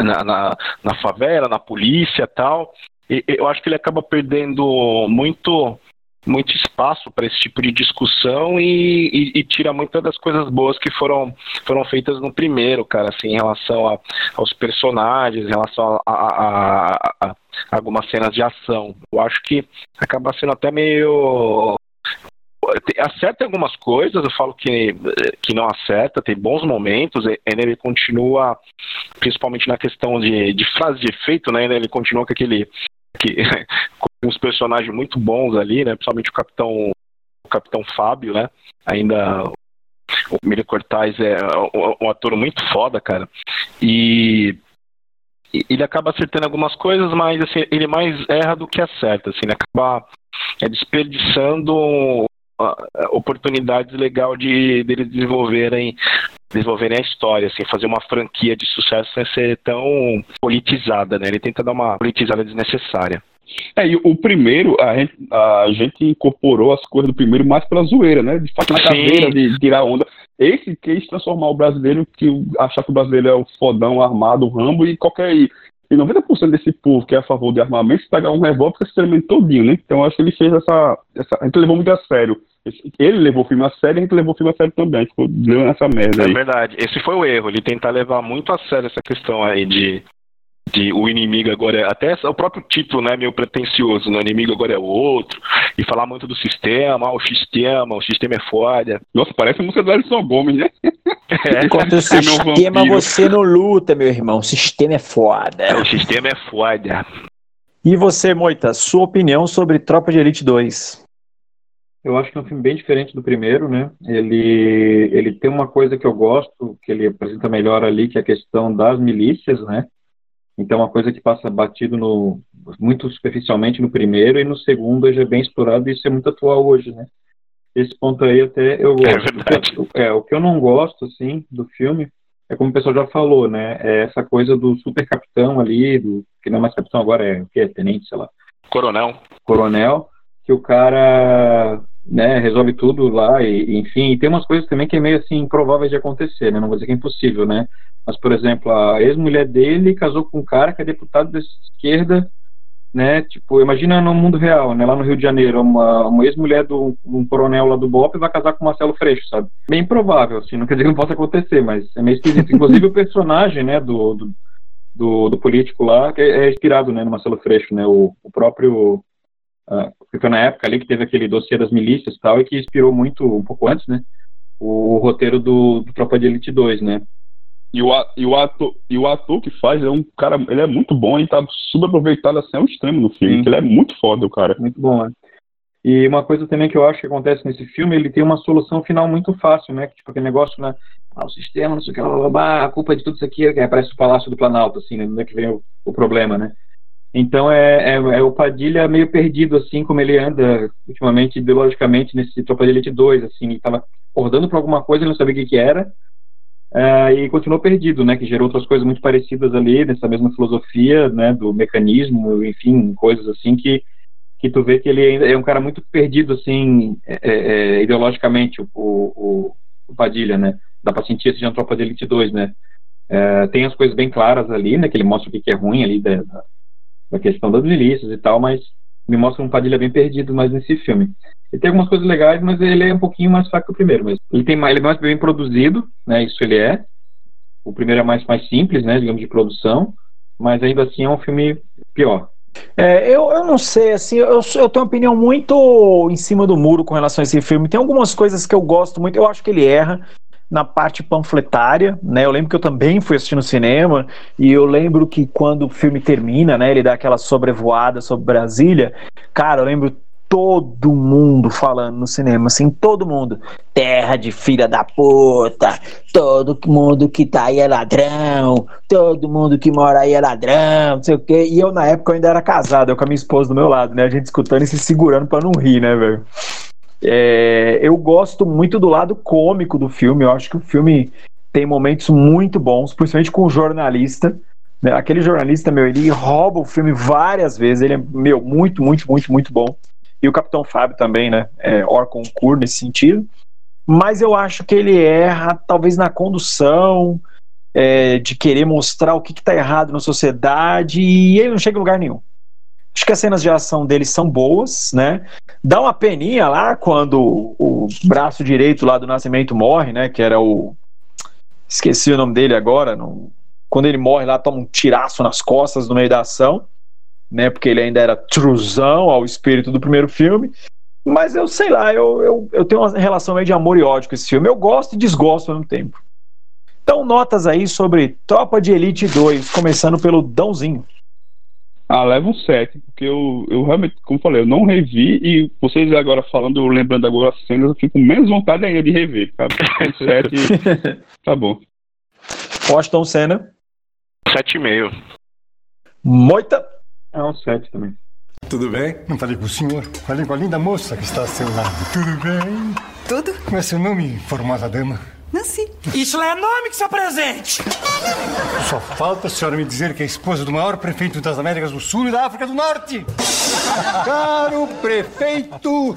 na, na, na favela, na polícia tal. E, eu acho que ele acaba perdendo muito muito espaço para esse tipo de discussão e, e, e, tira muitas das coisas boas que foram, foram feitas no primeiro, cara, assim, em relação a, aos personagens, em relação a, a, a, a, algumas cenas de ação. Eu acho que acaba sendo até meio acerta algumas coisas, eu falo que, que não acerta, tem bons momentos, ele continua, principalmente na questão de, de frase de efeito, né? Ele continua com aquele. Que, com uns personagens muito bons ali, né? Principalmente o Capitão, o Capitão Fábio, né? Ainda o Miri Cortaz é um, ator muito foda, cara. E ele acaba acertando algumas coisas, mas assim, ele mais erra do que acerta, assim, ele acaba é, desperdiçando oportunidades legal de deles desenvolverem desenvolverem a história, assim, fazer uma franquia de sucesso sem ser tão politizada, né? Ele tenta dar uma politizada desnecessária. É, e o primeiro, a gente, a gente incorporou as coisas do primeiro mais pela zoeira, né? De fato, na cadeira, de, de tirar onda. Esse quis transformar o brasileiro, que achar que o brasileiro é o fodão armado, o rambo, e qualquer. E 90% desse povo que é a favor de armamento, se pegar um revólver, se tremendo todinho, né? Então acho que ele fez essa, essa. A gente levou muito a sério. Ele levou o filme a sério e a gente levou o filme a sério também. A gente ficou levando essa merda aí. É verdade. Esse foi o erro, ele tentar levar muito a sério essa questão aí de de o inimigo agora é até o próprio título, né, meio pretencioso, né, o inimigo agora é o outro, e falar muito do sistema, ah, o sistema, o sistema é foda. Nossa, parece a música do Alisson Gomes, né? É. Enquanto o sistema você não luta, meu irmão, o sistema é foda. É, o sistema é foda. E você, Moita, sua opinião sobre Tropa de Elite 2? Eu acho que é um filme bem diferente do primeiro, né? Ele, ele tem uma coisa que eu gosto, que ele apresenta melhor ali, que é a questão das milícias, né? Então, é uma coisa que passa batido no, muito superficialmente no primeiro e no segundo já é bem explorado e isso é muito atual hoje, né? Esse ponto aí até eu gosto. É verdade. O, é, o que eu não gosto, assim, do filme é como o pessoal já falou, né? É essa coisa do super capitão ali, do, que não é mais capitão agora, é o que? É tenente, sei lá. Coronel. Coronel, que o cara né, resolve tudo lá, e, enfim, e tem umas coisas também que é meio assim improváveis de acontecer, né? Não vou dizer que é impossível, né? Mas, por exemplo, a ex-mulher dele casou com um cara que é deputado da esquerda, né? Tipo, imagina no mundo real, né? Lá no Rio de Janeiro, uma, uma ex-mulher de um coronel lá do BOP vai casar com Marcelo Freixo, sabe? Bem improvável, assim, não quer dizer que não possa acontecer, mas é meio esquisito. Inclusive o personagem, né, do, do, do, do político lá, que é, é inspirado, né, no Marcelo Freixo, né? O, o próprio... Uh, foi na época ali que teve aquele dossiê das milícias e tal, e que inspirou muito, um pouco antes, né? O, roteiro do, do Tropa de Elite 2, né? E o, e, o ator, e o ator que faz é um cara, ele é muito bom e tá subaproveitado assim ao extremo no filme. Ele é muito foda, o cara. Muito bom, né? E uma coisa também que eu acho que acontece nesse filme, ele tem uma solução final muito fácil, né? Tipo aquele negócio, né? Ah, o sistema, não sei o que, blá, blá, blá, a culpa de tudo isso aqui é, parece o Palácio do Planalto, assim, né? Não é que vem o, o problema, né? Então é, é, é, o Padilha meio perdido, assim, como ele anda ultimamente, ideologicamente, nesse Tropa de Elite 2, assim, ele tava acordando para alguma coisa, ele não sabia o que, que era, é, e continuou perdido, né, que gerou outras coisas muito parecidas ali, nessa mesma filosofia, né, do mecanismo, enfim, coisas assim que, que tu vê que ele ainda é um cara muito perdido, assim, é, é, é ideologicamente, o, o, o, Padilha, né, dá pra sentir esse Tropa de Elite 2, né, é, tem as coisas bem claras ali, né, que ele mostra o que, que é ruim ali da, da questão das milícias e tal, mas me mostra um Padilha bem perdido mais nesse filme. Ele tem algumas coisas legais, mas ele é um pouquinho mais fraco que o primeiro. Mas ele tem mais, ele é mais bem produzido, né? Isso ele é. O primeiro é mais mais simples, né? Digamos de produção, mas ainda assim é um filme pior. É, eu, eu não sei, assim, eu, eu tenho uma opinião muito em cima do muro com relação a esse filme. Tem algumas coisas que eu gosto muito, eu acho que ele erra na parte panfletária, né? Eu lembro que eu também fui assistir no cinema e eu lembro que quando o filme termina, né, ele dá aquela sobrevoada sobre Brasília. Cara, eu lembro todo mundo falando no cinema, assim, todo mundo. Terra de filha da puta, todo mundo que tá aí é ladrão, todo mundo que mora aí é ladrão, não sei o quê. E eu, na época, eu ainda era casado, eu com a minha esposa do meu lado, né? A gente escutando e se segurando pra não rir, né, velho? É, eu gosto muito do lado cômico do filme, eu acho que o filme tem momentos muito bons, principalmente com o jornalista. Né? Aquele jornalista, meu, ele rouba o filme várias vezes, ele é, meu, muito, muito, muito, muito bom e o Capitão Fábio também, né? É, Orconcourt nesse sentido. Mas eu acho que ele erra, talvez, na condução, é, de querer mostrar o que está errado na sociedade, e ele não chega em lugar nenhum. Acho que as cenas de ação dele são boas, né? Dá uma peninha lá quando o braço direito lá do Nascimento morre, né? Que era o. Esqueci o nome dele agora. Quando ele morre lá, toma um tiraço nas costas no meio da ação né? Porque ele ainda era truzão ao espírito do primeiro filme. Mas eu sei lá, eu, eu, eu tenho uma relação meio de amor e ódio com esse filme. Eu gosto e desgosto ao mesmo tempo. Então, notas aí sobre Tropa de Elite 2, começando pelo Dãozinho. Ah, leva um 7, porque eu, eu realmente, como falei, eu não revi e vocês agora falando, eu lembrando agora as cenas, eu fico com menos vontade ainda de rever, tá? 7, tá bom. Washington Senna. 7,5. Moita. É um 7 também. Tudo bem? Não falei com o senhor, falei com a linda moça que está ao seu lado. Tudo bem? Tudo? Como é seu nome, formosa dama? Nancy. Isso é nome que se apresente. Só falta a senhora me dizer que é esposa do maior prefeito das Américas do Sul e da África do Norte. Caro prefeito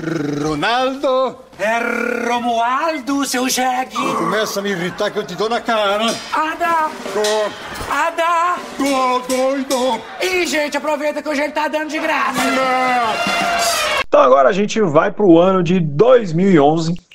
Ronaldo. É Romualdo, seu jegue. Começa a me irritar que eu te dou na cara. Ada. Ada. Tô doido. Ih, gente, aproveita que hoje ele tá dando de graça. Então agora a gente vai pro ano de 2011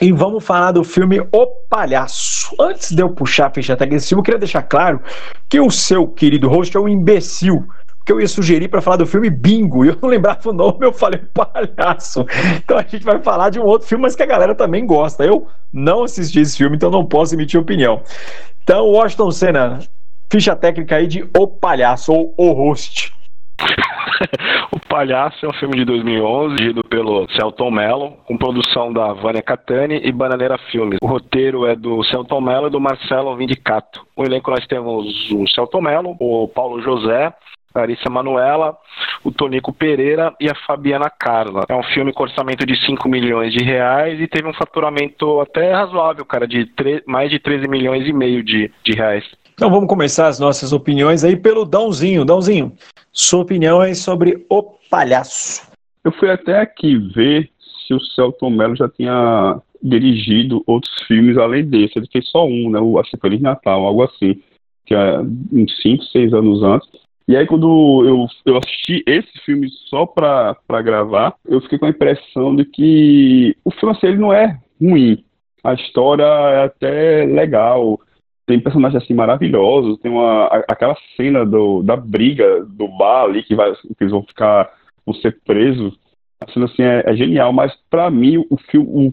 e vamos falar do filme O Palhaço. Antes de eu puxar a ficha técnica desse filme, eu queria deixar claro que o seu querido host é um imbecil. Que eu ia sugerir para falar do filme Bingo e eu não lembrava o nome, eu falei Palhaço. Então a gente vai falar de um outro filme, mas que a galera também gosta. Eu não assisti esse filme, então não posso emitir opinião. Então, Washington Senna, ficha técnica aí de O Palhaço ou O Host. o Palhaço é um filme de 2011, dirigido pelo Celton Mello, com produção da Vânia Catani e Bananeira Filmes. O roteiro é do Celton Mello e do Marcelo Vindicato. O elenco nós temos o Celton Mello, o Paulo José, Larissa Manuela, o Tonico Pereira e a Fabiana Carla. É um filme com orçamento de 5 milhões de reais e teve um faturamento até razoável, cara, de mais de 13 milhões e meio de, de reais. Então vamos começar as nossas opiniões aí pelo Dãozinho. Dãozinho, sua opinião é sobre O Palhaço. Eu fui até aqui ver se o Celton Mello já tinha dirigido outros filmes além desse. Ele fez só um, né? O que Feliz Natal, algo assim. Que é uns 5, 6 anos antes. E aí, quando eu, eu assisti esse filme só pra, pra gravar, eu fiquei com a impressão de que o filme assim, ele não é ruim. A história é até legal tem personagens assim maravilhosos, tem uma aquela cena do, da briga do bar ali que, vai, que eles vão ficar vão ser presos. A cena assim é, é genial, mas para mim o filme o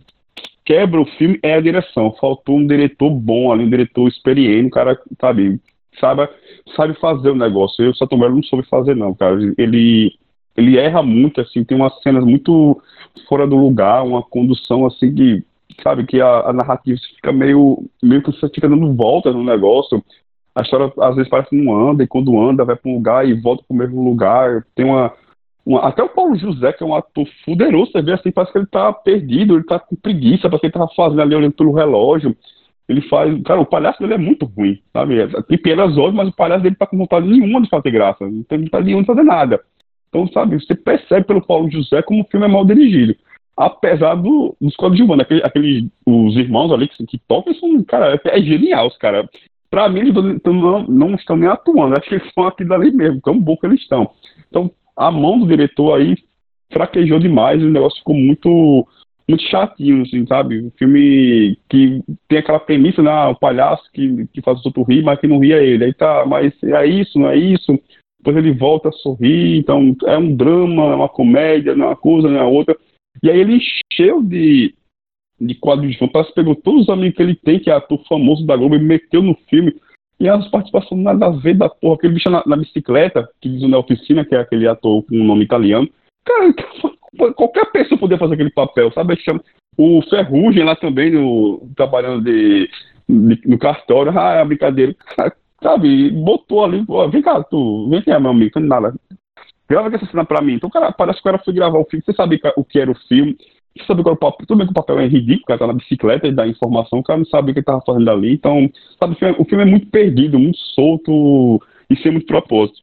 quebra o filme é a direção. Faltou um diretor bom ali, um diretor experiente, um cara, sabe, sabe, sabe fazer o negócio. Eu, o Sato não soube fazer não, cara. Ele ele erra muito assim, tem umas cenas muito fora do lugar, uma condução assim que sabe, que a, a, narrativa fica meio, meio que você fica dando volta no negócio. A história às vezes parece que não anda, e quando anda, vai para um lugar e volta para o mesmo lugar. Tem uma, uma, Até o Paulo José, que é um ator fuderoso, você vê assim, parece que ele tá perdido, ele tá com preguiça, parece que ele tava fazendo ali olhando pelo relógio. Ele faz. Cara, o palhaço dele é muito ruim, sabe? Tem penas hoje, mas o palhaço dele tá com vontade nenhuma de fazer graça. Não tem vontade nenhuma de fazer nada. Então, sabe, você percebe pelo Paulo José como o filme é mal dirigido apesar do, dos coadjuvantes, aquele, aquele, os irmãos ali que, que tocam são, cara, é, é genial, os. Pra mim, eles não, não estão nem atuando, acho que eles estão aqui dali mesmo, tão bom que eles estão. Então, a mão do diretor aí fraquejou demais, o negócio ficou muito muito chatinho, assim, sabe? Um filme que tem aquela premissa, né? Ah, o palhaço que, que faz os outros rir, mas que não ria ele. Aí tá, mas é isso, não é isso? Depois ele volta a sorrir, então é um drama, é uma comédia, não é uma coisa, não é outra. E aí ele encheu de, de de fantasma, pegou todos os amigos que ele tem, que é ator famoso da Globo, e meteu no filme. E as participações nada a ver da porra, aquele bicho na, na bicicleta, que diz na oficina, que é aquele ator com um nome italiano. Cara, qualquer pessoa poderia fazer aquele papel, sabe? O Ferrugem lá também, no, trabalhando de, de, no cartório, ah, é brincadeira. Sabe, botou ali, vem cá, tu, vem cá, meu amigo, nada grava essa cena pra mim. Então, cara, parece que o cara foi gravar o filme, você sabia o que era o filme, você sabia qual era o papel. Tudo bem que o papel é ridículo, o cara tá na bicicleta e dá informação, o cara não sabia o que ele tava fazendo ali. Então, sabe, o filme, o filme é muito perdido, muito solto e sem muito propósito.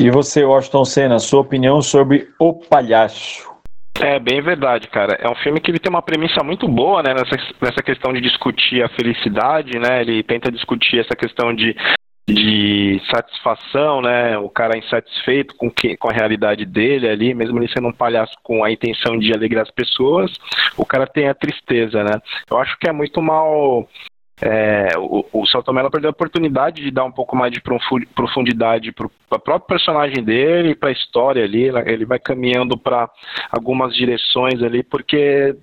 E você, Washington Senna, sua opinião sobre O Palhaço? É bem verdade, cara. É um filme que ele tem uma premissa muito boa, né, nessa, nessa questão de discutir a felicidade, né? Ele tenta discutir essa questão de de satisfação, né? O cara insatisfeito com, que, com a realidade dele ali, mesmo ele sendo um palhaço com a intenção de alegrar as pessoas, o cara tem a tristeza, né? Eu acho que é muito mal. É, o, o Mello perdeu a oportunidade de dar um pouco mais de profundidade para o próprio personagem dele, para a história ali. Ele vai caminhando para algumas direções ali, porque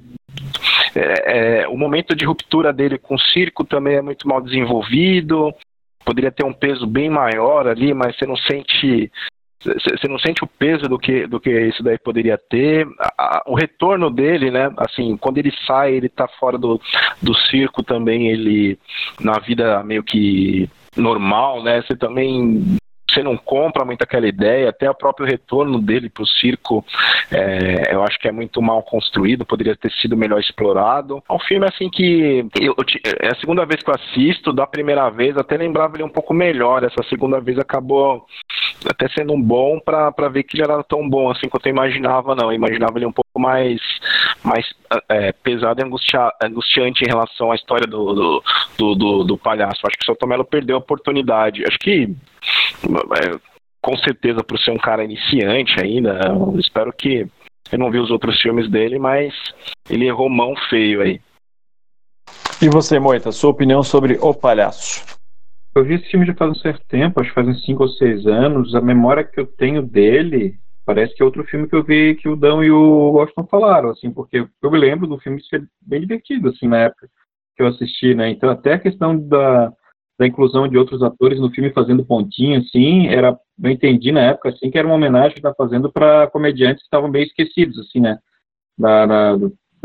é, é, o momento de ruptura dele com o circo também é muito mal desenvolvido poderia ter um peso bem maior ali, mas você não sente você não sente o peso do que do que isso daí poderia ter. O retorno dele né assim quando ele sai ele tá fora do, do circo também ele na vida meio que normal né você também você não compra muito aquela ideia, até o próprio retorno dele pro circo, é, eu acho que é muito mal construído, poderia ter sido melhor explorado. É um filme assim que eu, é a segunda vez que eu assisto, da primeira vez até lembrava ele um pouco melhor, essa segunda vez acabou até sendo um bom pra ver que ele era tão bom assim quanto eu imaginava, não. Eu imaginava ele um pouco mais, mais é, pesado e angustia, angustiante em relação à história do, do, do, do- do palhaço. Acho que o Celto Mello perdeu a oportunidade. Acho que é, com certeza por ser um cara iniciante ainda, espero que eu não vi os outros filmes dele, mas ele errou mão feio aí. E você, Moita, sua opinião sobre O Palhaço? Eu vi esse filme já faz um certo tempo, acho que faz uns 5 ou 6 anos. A memória que eu tenho dele parece que é outro filme que eu vi que o Dão e o Washington falaram, assim, porque eu me lembro do filme ser bem divertido, assim, na época que eu assisti, né? Então, até a questão da, da inclusão de outros atores no filme fazendo pontinho, assim, era, eu entendi na época, assim, que era uma homenagem que estava fazendo para comediantes que estavam meio esquecidos, assim, né?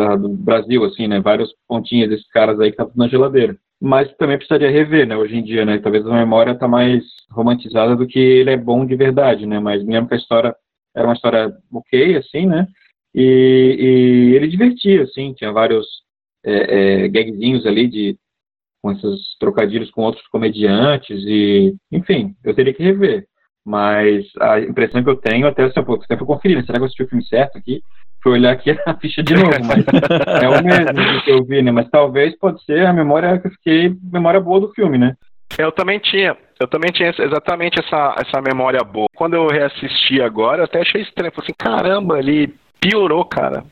Da- do Brasil, assim, né? Vários pontinhos desses caras aí que estavam na geladeira. Mas também precisaria rever, né? Hoje em dia, né? Talvez a memória tá mais romantizada do que ele é bom de verdade, né? Mas me lembro que a história era uma história ok, assim, né? E, e ele divertia, assim, tinha vários é, é, gagzinhos ali de com esses trocadilhos com outros comediantes e, enfim, eu teria que rever. Mas a impressão que eu tenho, até assim, pô, até fui conferir, né? será que eu assisti o filme certo aqui? Fui olhar aqui a ficha de novo, mas é o mesmo que eu vi, né? Mas talvez pode ser a memória que eu fiquei, memória boa do filme, né? Eu também tinha, eu também tinha exatamente essa, essa memória boa. Quando eu reassisti agora, eu até achei estranho. Falei assim, caramba, ele piorou, cara.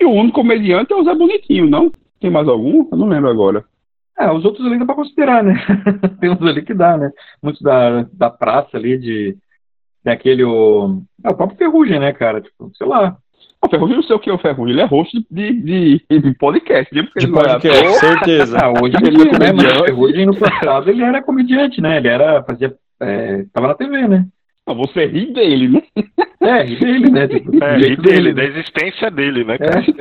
E o único comediante é o Zé Bonitinho, não? Tem mais algum? Eu não lembro agora. É, os outros ali dá pra considerar, né? Tem uns ali que dá, né? Muitos da, da praça ali de. Tem aquele. O, é, o próprio Ferrugem, né, cara? Tipo, sei lá. O Ferrugem não sei o que é o Ferrugem, ele é host de, de, de podcast? Porque De é podcast, ator. certeza. Ah, hoje Ele é é, né? Comediante. Ferrugem no passado ele era comediante, né? Ele era. fazia. É, tava na TV, né? Ah, Você ri dele, né? É, ri dele, né? Tipo, É, jeito dele, da existência dele, né, É, cara? sim.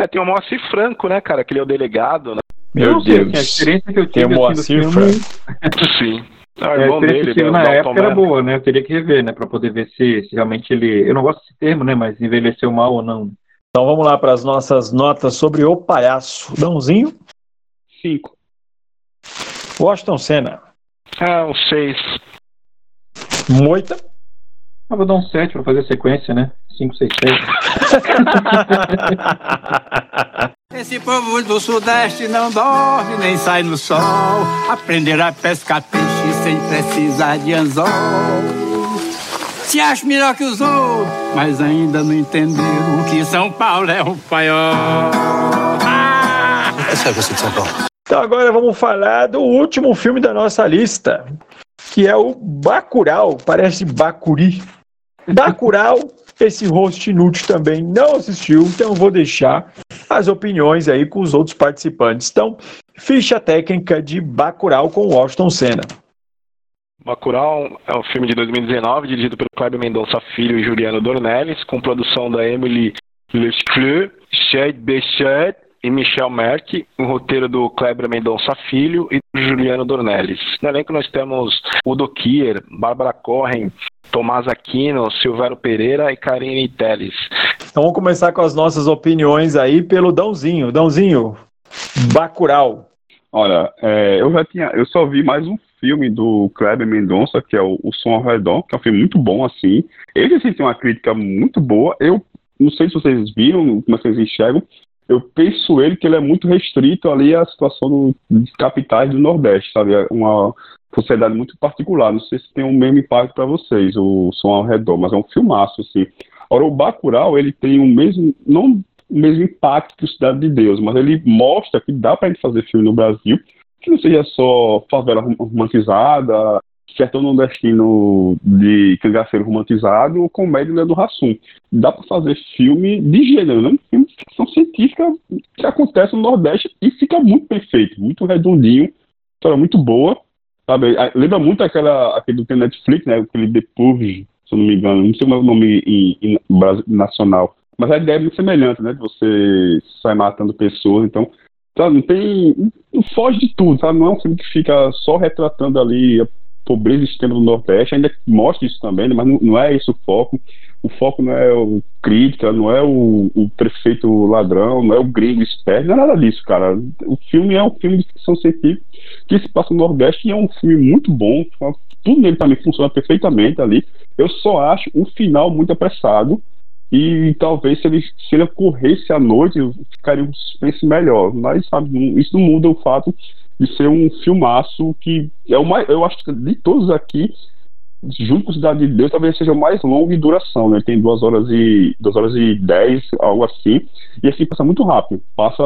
É, Tem o Moacir Franco, né, cara? Que ele é o delegado, né? Meu sei, assim, a Deus. experiência que eu Tem tive o assim, Moacir Sim. É que dele, né? na o época Dalton era boa, né? Eu teria que rever, né? Pra poder ver se, se realmente ele. Eu não gosto desse termo, né? Mas envelheceu mal ou não. Então vamos lá para as nossas notas sobre O Palhaço. Dãozinho, Cinco. Washington Senna, Ah, um seis. Moita, Ah, vou dar um 7 pra fazer a sequência, né? 5, 6, 7. Esse povo do Sudeste não dorme nem sai no sol. Aprender a pescar sem precisar de anzol. Se acha melhor que os outros, mas ainda não entenderam que São Paulo é um paiol. Essa é a de São Paulo. Então agora vamos falar do último filme da nossa lista, que é o Bacurau, parece Bacuri. Bacurau, esse host inútil também não assistiu, então eu vou deixar as opiniões aí com os outros participantes. Então, ficha técnica de Bacurau com Washington Senna. Bacurau é um filme de 2019, dirigido pelo Kleber Mendonça Filho e Juliano Dornelles, com produção da Emily Lescleux, Ched Bechet e Michel Merck, um roteiro do Kleber Mendonça Filho e do Juliano Dornelles. No elenco nós temos Udo Kier, Bárbara Corren, Tomás Aquino, Silvério Pereira e Karine Telles. Então vamos começar com as nossas opiniões aí pelo Dãozinho. Dãozinho, Bacurau. Olha, é, eu já tinha, eu só vi mais um filme do Kleber Mendonça, que é o, o Som ao Redor, que é um filme muito bom, assim. Ele, assim, tem uma crítica muito boa. Eu não sei se vocês viram, como vocês enxergam, eu penso ele que ele é muito restrito ali à situação do, dos capitais do Nordeste, sabe? É uma sociedade muito particular. Não sei se tem o mesmo impacto para vocês, o Som ao Redor, mas é um filmaço, assim. Ora, o Bacurau, ele tem o mesmo, não o mesmo impacto que o Cidade de Deus, mas ele mostra que dá pra gente fazer filme no Brasil que não seja só favela rom- romantizada, sertão nordestino de cangaceiro romantizado ou comédia do Rassum. Dá pra fazer filme de gênero, né? Filme de ficção científica que acontece no Nordeste e fica muito perfeito, muito redondinho, história muito boa, sabe? Lembra muito aquela, aquele do Netflix, né? Aquele Purge, se eu não me engano, não sei o nome em, em Brasi- nacional. Mas a ideia é muito semelhante, né? De você sair matando pessoas, então sabe, não tem. Não foge de tudo, sabe? Não é um filme que fica só retratando ali pobreza extrema do Nordeste, ainda mostra isso também, né, mas não, não, é esse o foco. O foco não é o crítica, não é o, o prefeito ladrão, não é o gringo esperto, não é nada disso, cara. O filme é um filme de ficção científica que se passa no Nordeste e é um filme muito bom. Tudo nele também funciona perfeitamente ali. Eu só acho o final muito apressado e talvez se ele, se ele ocorresse à noite ficaria um suspense melhor. Mas sabe, isso não muda o fato de ser um filmaço que é o mais, eu acho que de todos aqui, junto com Cidade de Deus, talvez seja o mais longo em duração, né? Tem duas horas e duas horas e dez, algo assim, e assim passa muito rápido, passa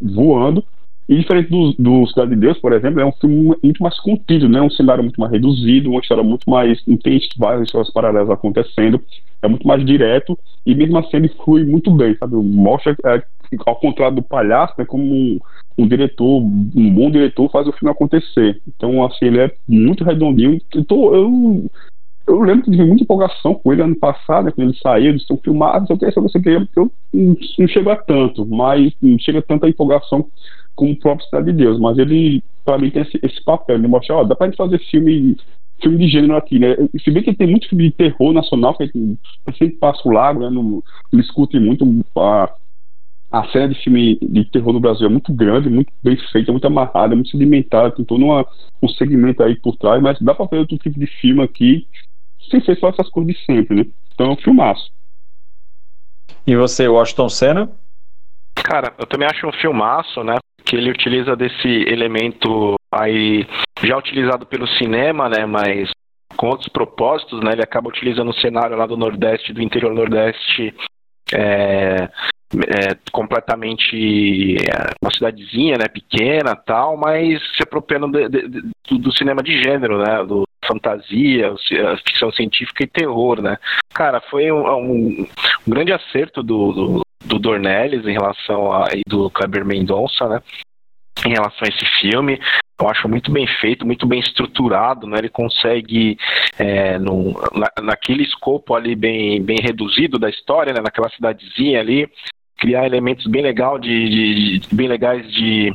voando. E diferente do, do Cidade de Deus, por exemplo, é um filme muito mais contido, né? Um cenário muito mais reduzido, uma história muito mais intensa, várias histórias paralelas acontecendo, é muito mais direto e mesmo assim ele flui muito bem, sabe? Mostra, é, ao contrário do palhaço, né, como um, um, diretor, um bom diretor faz o filme acontecer. Então, assim, ele é muito redondinho. Eu, tô, eu, eu lembro que tive muita empolgação com ele ano passado, né, quando ele saiu, eles estão filmados, eu queria saber se eu não, chega tanto, mas não chega tanta empolgação como o próprio Cidade de Deus, mas ele, para mim, tem esse, esse papel de mostrar, ó, dá pra gente fazer filme filme de gênero aqui, né? Se bem que tem muito filme de terror nacional, que sempre passa o lago, né? Não, não discute muito a, a cena de filme de terror no Brasil é muito grande, muito bem feita, muito amarrada, muito sedimentada, tem todo uma, um segmento aí por trás, mas dá pra fazer outro tipo de filme aqui sem ser só essas coisas de sempre, né? Então é um filmaço. E você, Washington Senna? Cara, eu também acho um filmaço, né? Que ele utiliza desse elemento aí já utilizado pelo cinema, né? Mas com outros propósitos, né? Ele acaba utilizando o cenário lá do Nordeste, do interior Nordeste, é, é, completamente é, uma cidadezinha, né, pequena, tal, mas se apropriando de, de, de, do, cinema de gênero, né, do fantasia, ficção científica e terror, né. Cara, foi um, um, um grande acerto do, do, do Dornelles em relação a e do Kleber Mendonça, né, em relação a esse filme. Eu acho muito bem feito, muito bem estruturado, né? Ele consegue, é, no, na, naquele escopo ali bem, bem reduzido da história, né? naquela cidadezinha ali, criar elementos bem legal de, de, bem legais de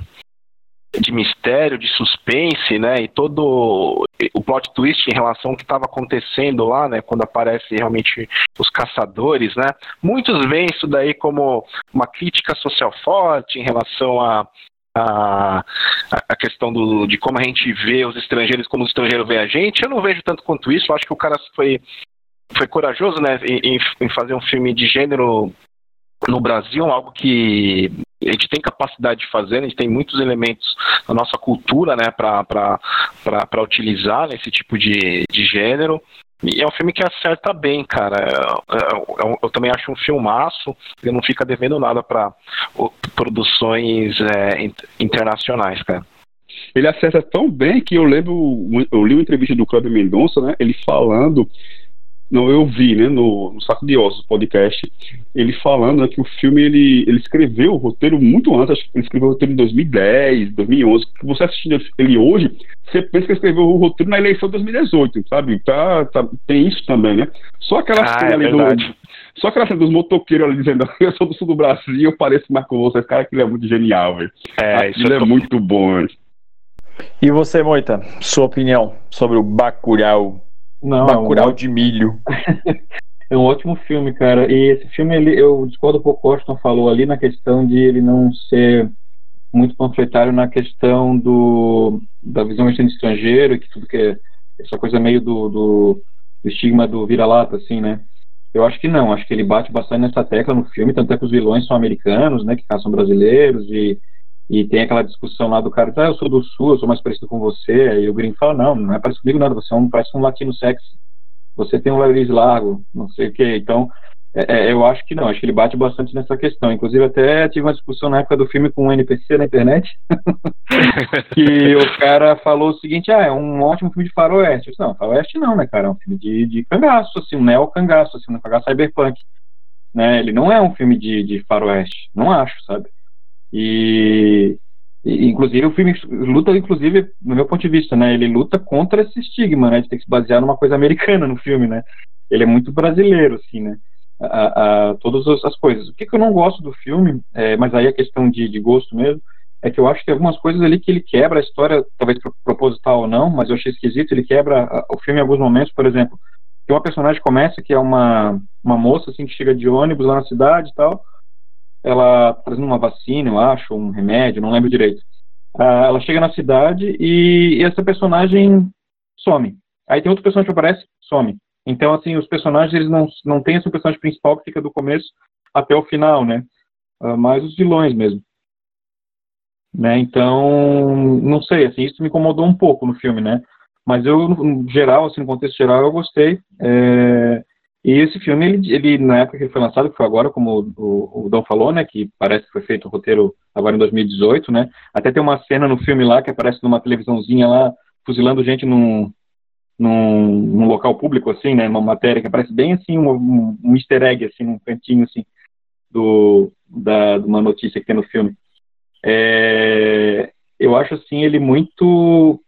de mistério, de suspense, né? E todo o plot twist em relação ao que estava acontecendo lá, né? Quando aparece realmente os caçadores, né? Muitos veem isso daí como uma crítica social forte em relação a a, questão do, de como a gente vê os estrangeiros, como os estrangeiros veem a gente. Eu não vejo tanto quanto isso. Eu acho que o cara foi foi corajoso, né, em, em fazer um filme de gênero no Brasil, algo que a gente tem capacidade de fazer, a gente tem muitos elementos na nossa cultura né, para utilizar nesse tipo de, de gênero. E é um filme que acerta bem, cara. Eu, eu, eu também acho um filmaço, ele não fica devendo nada para produções é, internacionais, cara. Ele acerta tão bem que eu lembro, eu li uma entrevista do Cláudio Mendonça, né, ele falando não, eu vi, né, no, no Saco de Ossos podcast, ele falando né, que o filme ele, ele escreveu o roteiro muito antes, acho que ele escreveu o roteiro em 2010, 2011. Que você assistindo ele hoje, você pensa que ele escreveu o roteiro na eleição de 2018, sabe? Tá, tá, tem isso também, né? Só aquela ah, cena é ali do. Só aquela cena dos motoqueiros ali dizendo eu sou do sul do Brasil, eu pareço mais com vocês. Cara, aquilo é muito genial, velho. É, aquilo é, muito bom, velho. E você, Moita, sua opinião sobre o Bacurau não, Bacurau é um... de milho. é um ótimo filme, cara. E esse filme, ele, eu discordo um pouco o Austin falou ali na questão de ele não ser muito panfletário na questão do, da visão de estrangeiro, que tudo que é essa coisa meio do, do, do estigma do vira-lata, assim, né? Eu acho que não, acho que ele bate bastante nessa tecla no filme, tanto é que os vilões são americanos, né, que caçam brasileiros, e, e tem aquela discussão lá do cara, ah, eu sou do sul, eu sou mais parecido com você, aí o gringo fala, não, não é parecido comigo nada, você é um, parece um latino sexy, você tem um nariz largo, não sei o que, então é, é, eu acho que não, acho que ele bate bastante nessa questão. Inclusive, até tive uma discussão na época do filme com um NPC na internet, que o cara falou o seguinte: ah, é um ótimo filme de faroeste. Eu disse, não, faroeste não, né, cara? É um filme de, de cangaço, assim, um neo-cangaço, assim, um cangaço cyberpunk. Né? Ele não é um filme de, de faroeste, não acho, sabe? E, e, inclusive o filme luta, inclusive, no meu ponto de vista, né? Ele luta contra esse estigma, né? De ter que se basear numa coisa americana no filme, né? Ele é muito brasileiro, assim, né? A, a, todas as coisas. O que, que, eu não gosto do filme, é, mas aí é questão de, de gosto mesmo, é que eu acho que tem algumas coisas ali que ele quebra a história, talvez proposital ou não, mas eu achei esquisito, ele quebra a, o filme em alguns momentos, por exemplo, tem uma personagem que começa que é uma, uma moça assim que chega de ônibus lá na cidade e tal, ela trazendo uma vacina, eu acho, um remédio, não lembro direito. Uh, ela chega na cidade e, e, essa personagem some. Aí tem outro personagem que aparece, some. Então, assim, os personagens, eles não, não têm esse personagem principal que fica do começo até o final, né? Uh, mas os vilões mesmo. Né? Então, não sei, assim, isso me incomodou um pouco no filme, né? Mas eu, no geral, assim, no contexto geral, eu gostei. É... E esse filme, ele, ele, na época que ele foi lançado, que foi agora, como o, o Dom falou, né, que parece que foi feito o roteiro agora em 2018, né, até tem uma cena no filme lá que aparece numa televisãozinha lá, fuzilando gente num, num, num local público, assim, né, uma matéria que aparece bem, assim, um, um easter egg, assim, num cantinho, assim, do, da, de uma notícia que tem no filme. É, eu acho, assim, ele muito,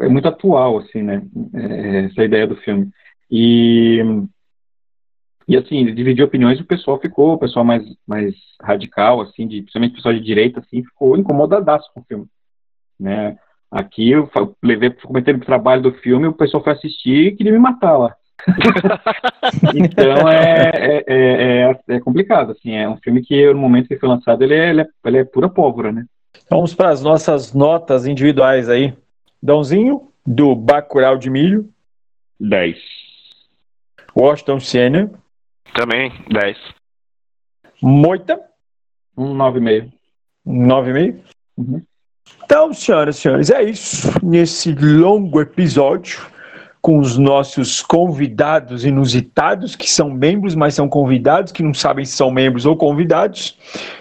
é muito atual, assim, né, é, essa ideia do filme. E e assim, dividiu opiniões e o pessoal ficou, o pessoal mais, mais radical, assim, de, principalmente o pessoal de direita, assim, ficou incomodadaço com o filme. Né? Aqui eu levei, comentei o trabalho do filme, o pessoal foi assistir e queria me matar lá. então é, é, é, é, é complicado, assim, é um filme que no momento que foi lançado ele é, ele é, ele é pura pólvora, né? Vamos para as nossas notas individuais aí. Dãozinho, do Bacurau de Milho. 10. Washington Senna. Também, 10. Moita? Um 9,5. Um 9,5? Uhum. Então, senhoras e senhores, é isso. Nesse longo episódio, com os nossos convidados inusitados, que são membros, mas são convidados, que não sabem se são membros ou convidados.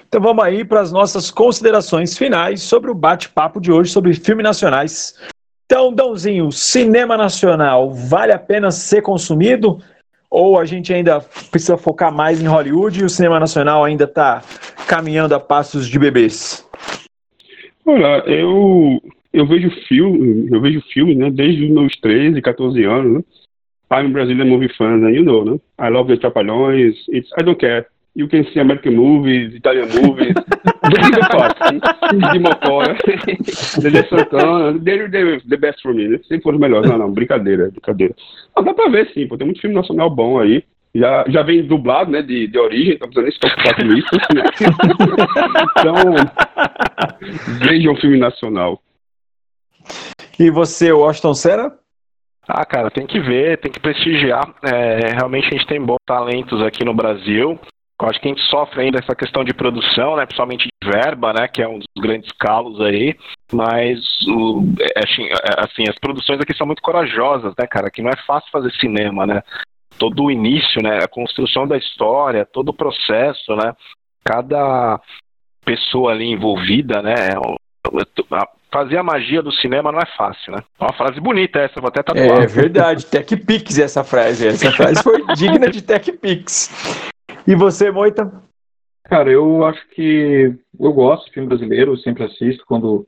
Então vamos aí para as nossas considerações finais sobre o bate-papo de hoje sobre filmes nacionais. Então, Dãozinho, cinema nacional vale a pena ser consumido? Ou a gente ainda precisa focar mais em Hollywood e o cinema nacional ainda está caminhando a passos de bebês? Olha, eu, eu vejo filme, eu vejo filmes, né, desde os meus 13, 14 anos, né? I'm Brazilian movie fan, né? you know, né? I love the Trapalhões, it's, I don't care. You can see American movies, Italian movies, the fuck, de Mocora, The Santana, they're, they're the best for me, né? Sempre foram os melhores. Não, não, brincadeira, brincadeira. Não, dá pra ver sim, pô, tem muito filme nacional bom aí. Já, já vem dublado, né, de, de origem, então precisa nem se preocupar com isso, né? então, vejam um filme nacional. E você, Washington Senna? Ah, cara, tem que ver, tem que prestigiar. É, realmente a gente tem bons talentos aqui no Brasil. Eu acho que a gente sofre ainda essa questão de produção, né, principalmente de verba, né, que é um dos grandes calos aí, mas o, é, assim, é, assim, as produções aqui são muito corajosas, né, cara, que não é fácil fazer cinema, né, todo o início, né, a construção da história, todo o processo, né, cada pessoa ali envolvida, né, é fazer a magia do cinema não é fácil, né? É uma frase bonita essa, vou até tatuar. É verdade, Tech Pix essa frase, essa frase foi digna de Tech Pix. E você, Moita? Cara, eu acho que eu gosto de filme brasileiro, sempre assisto quando,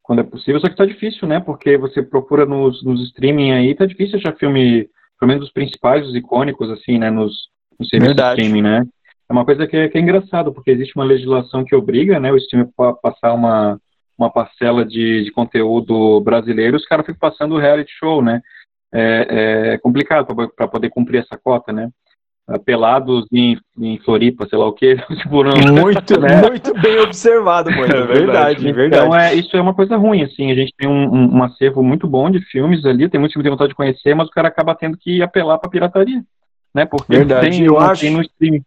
quando é possível, só que tá difícil, né? Porque você procura nos, nos streaming aí, tá difícil achar filme, pelo menos os principais, os icônicos, assim, né? Nos, nos serviços de streaming, né? É uma coisa que é, que é engraçado, porque existe uma legislação que obriga, né, o streaming a passar uma, uma parcela de, de conteúdo brasileiro, os caras ficam passando reality show, né? É, é complicado para poder cumprir essa cota, né? Pelados em, em Floripa, sei lá o tipo, muito, né? muito bem observado, mano. É verdade, é verdade. Então, é, isso é uma coisa ruim, assim. A gente tem um, um, um acervo muito bom de filmes ali, tem muitos que tem vontade de conhecer, mas o cara acaba tendo que apelar pra pirataria. Né? Porque verdade. tem, eu acho, tem no streaming.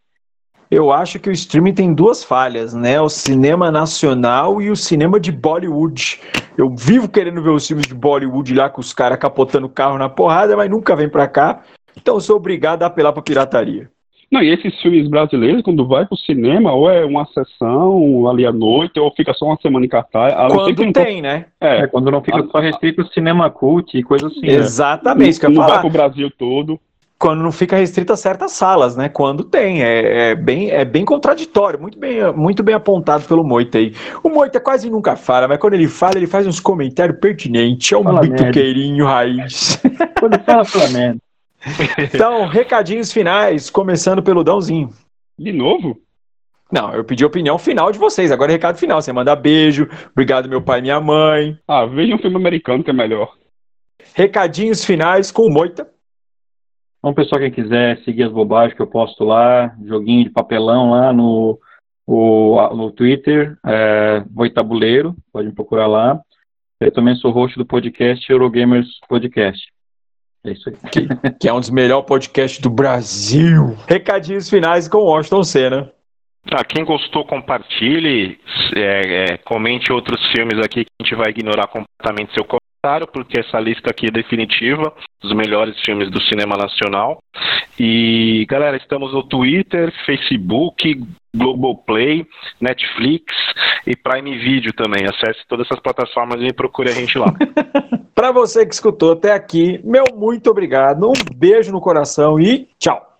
Eu acho que o streaming tem duas falhas, né? O cinema nacional e o cinema de Bollywood. Eu vivo querendo ver os filmes de Bollywood lá com os caras capotando o carro na porrada, mas nunca vem pra cá. Então eu sou obrigado a apelar para pirataria. Não, e esses filmes brasileiros, quando vai pro cinema, ou é uma sessão ali à noite, ou fica só uma semana em cartaz. Quando tem, tem né? É, é, quando não fica a, só restrito ao cinema cult e coisa assim. Né? Exatamente, né? não, não vai pro Brasil todo. Quando não fica restrito a certas salas, né? Quando tem, é, é, bem, é bem contraditório, muito bem, muito bem apontado pelo Moita aí. O Moita quase nunca fala, mas quando ele fala, ele faz uns comentários pertinentes, é um fala bituqueirinho raiz. Quando fala, fala merda. Então, recadinhos finais, começando pelo Dãozinho. De novo? Não, eu pedi a opinião final de vocês. Agora é recado final. Você manda beijo. Obrigado, meu pai e minha mãe. Ah, veja um filme americano que é melhor. Recadinhos finais com o Moita. Então, pessoal, quem quiser seguir as bobagens que eu posto lá, joguinho de papelão lá no, o, no Twitter, é, Moitabuleiro, pode me procurar lá. Eu também sou host do podcast Eurogamers Podcast. É isso aí. Que, que é um dos melhores podcasts do Brasil. Recadinhos finais com Washington Senna. Ah, quem gostou, compartilhe, é, é, comente outros filmes aqui que a gente vai ignorar completamente seu comentário, porque essa lista aqui é definitiva dos melhores filmes do cinema nacional. E, galera, estamos no Twitter, Facebook, Globoplay, Netflix e Prime Video também. Acesse todas essas plataformas e procure a gente lá. Para você que escutou até aqui, meu muito obrigado, um beijo no coração e tchau.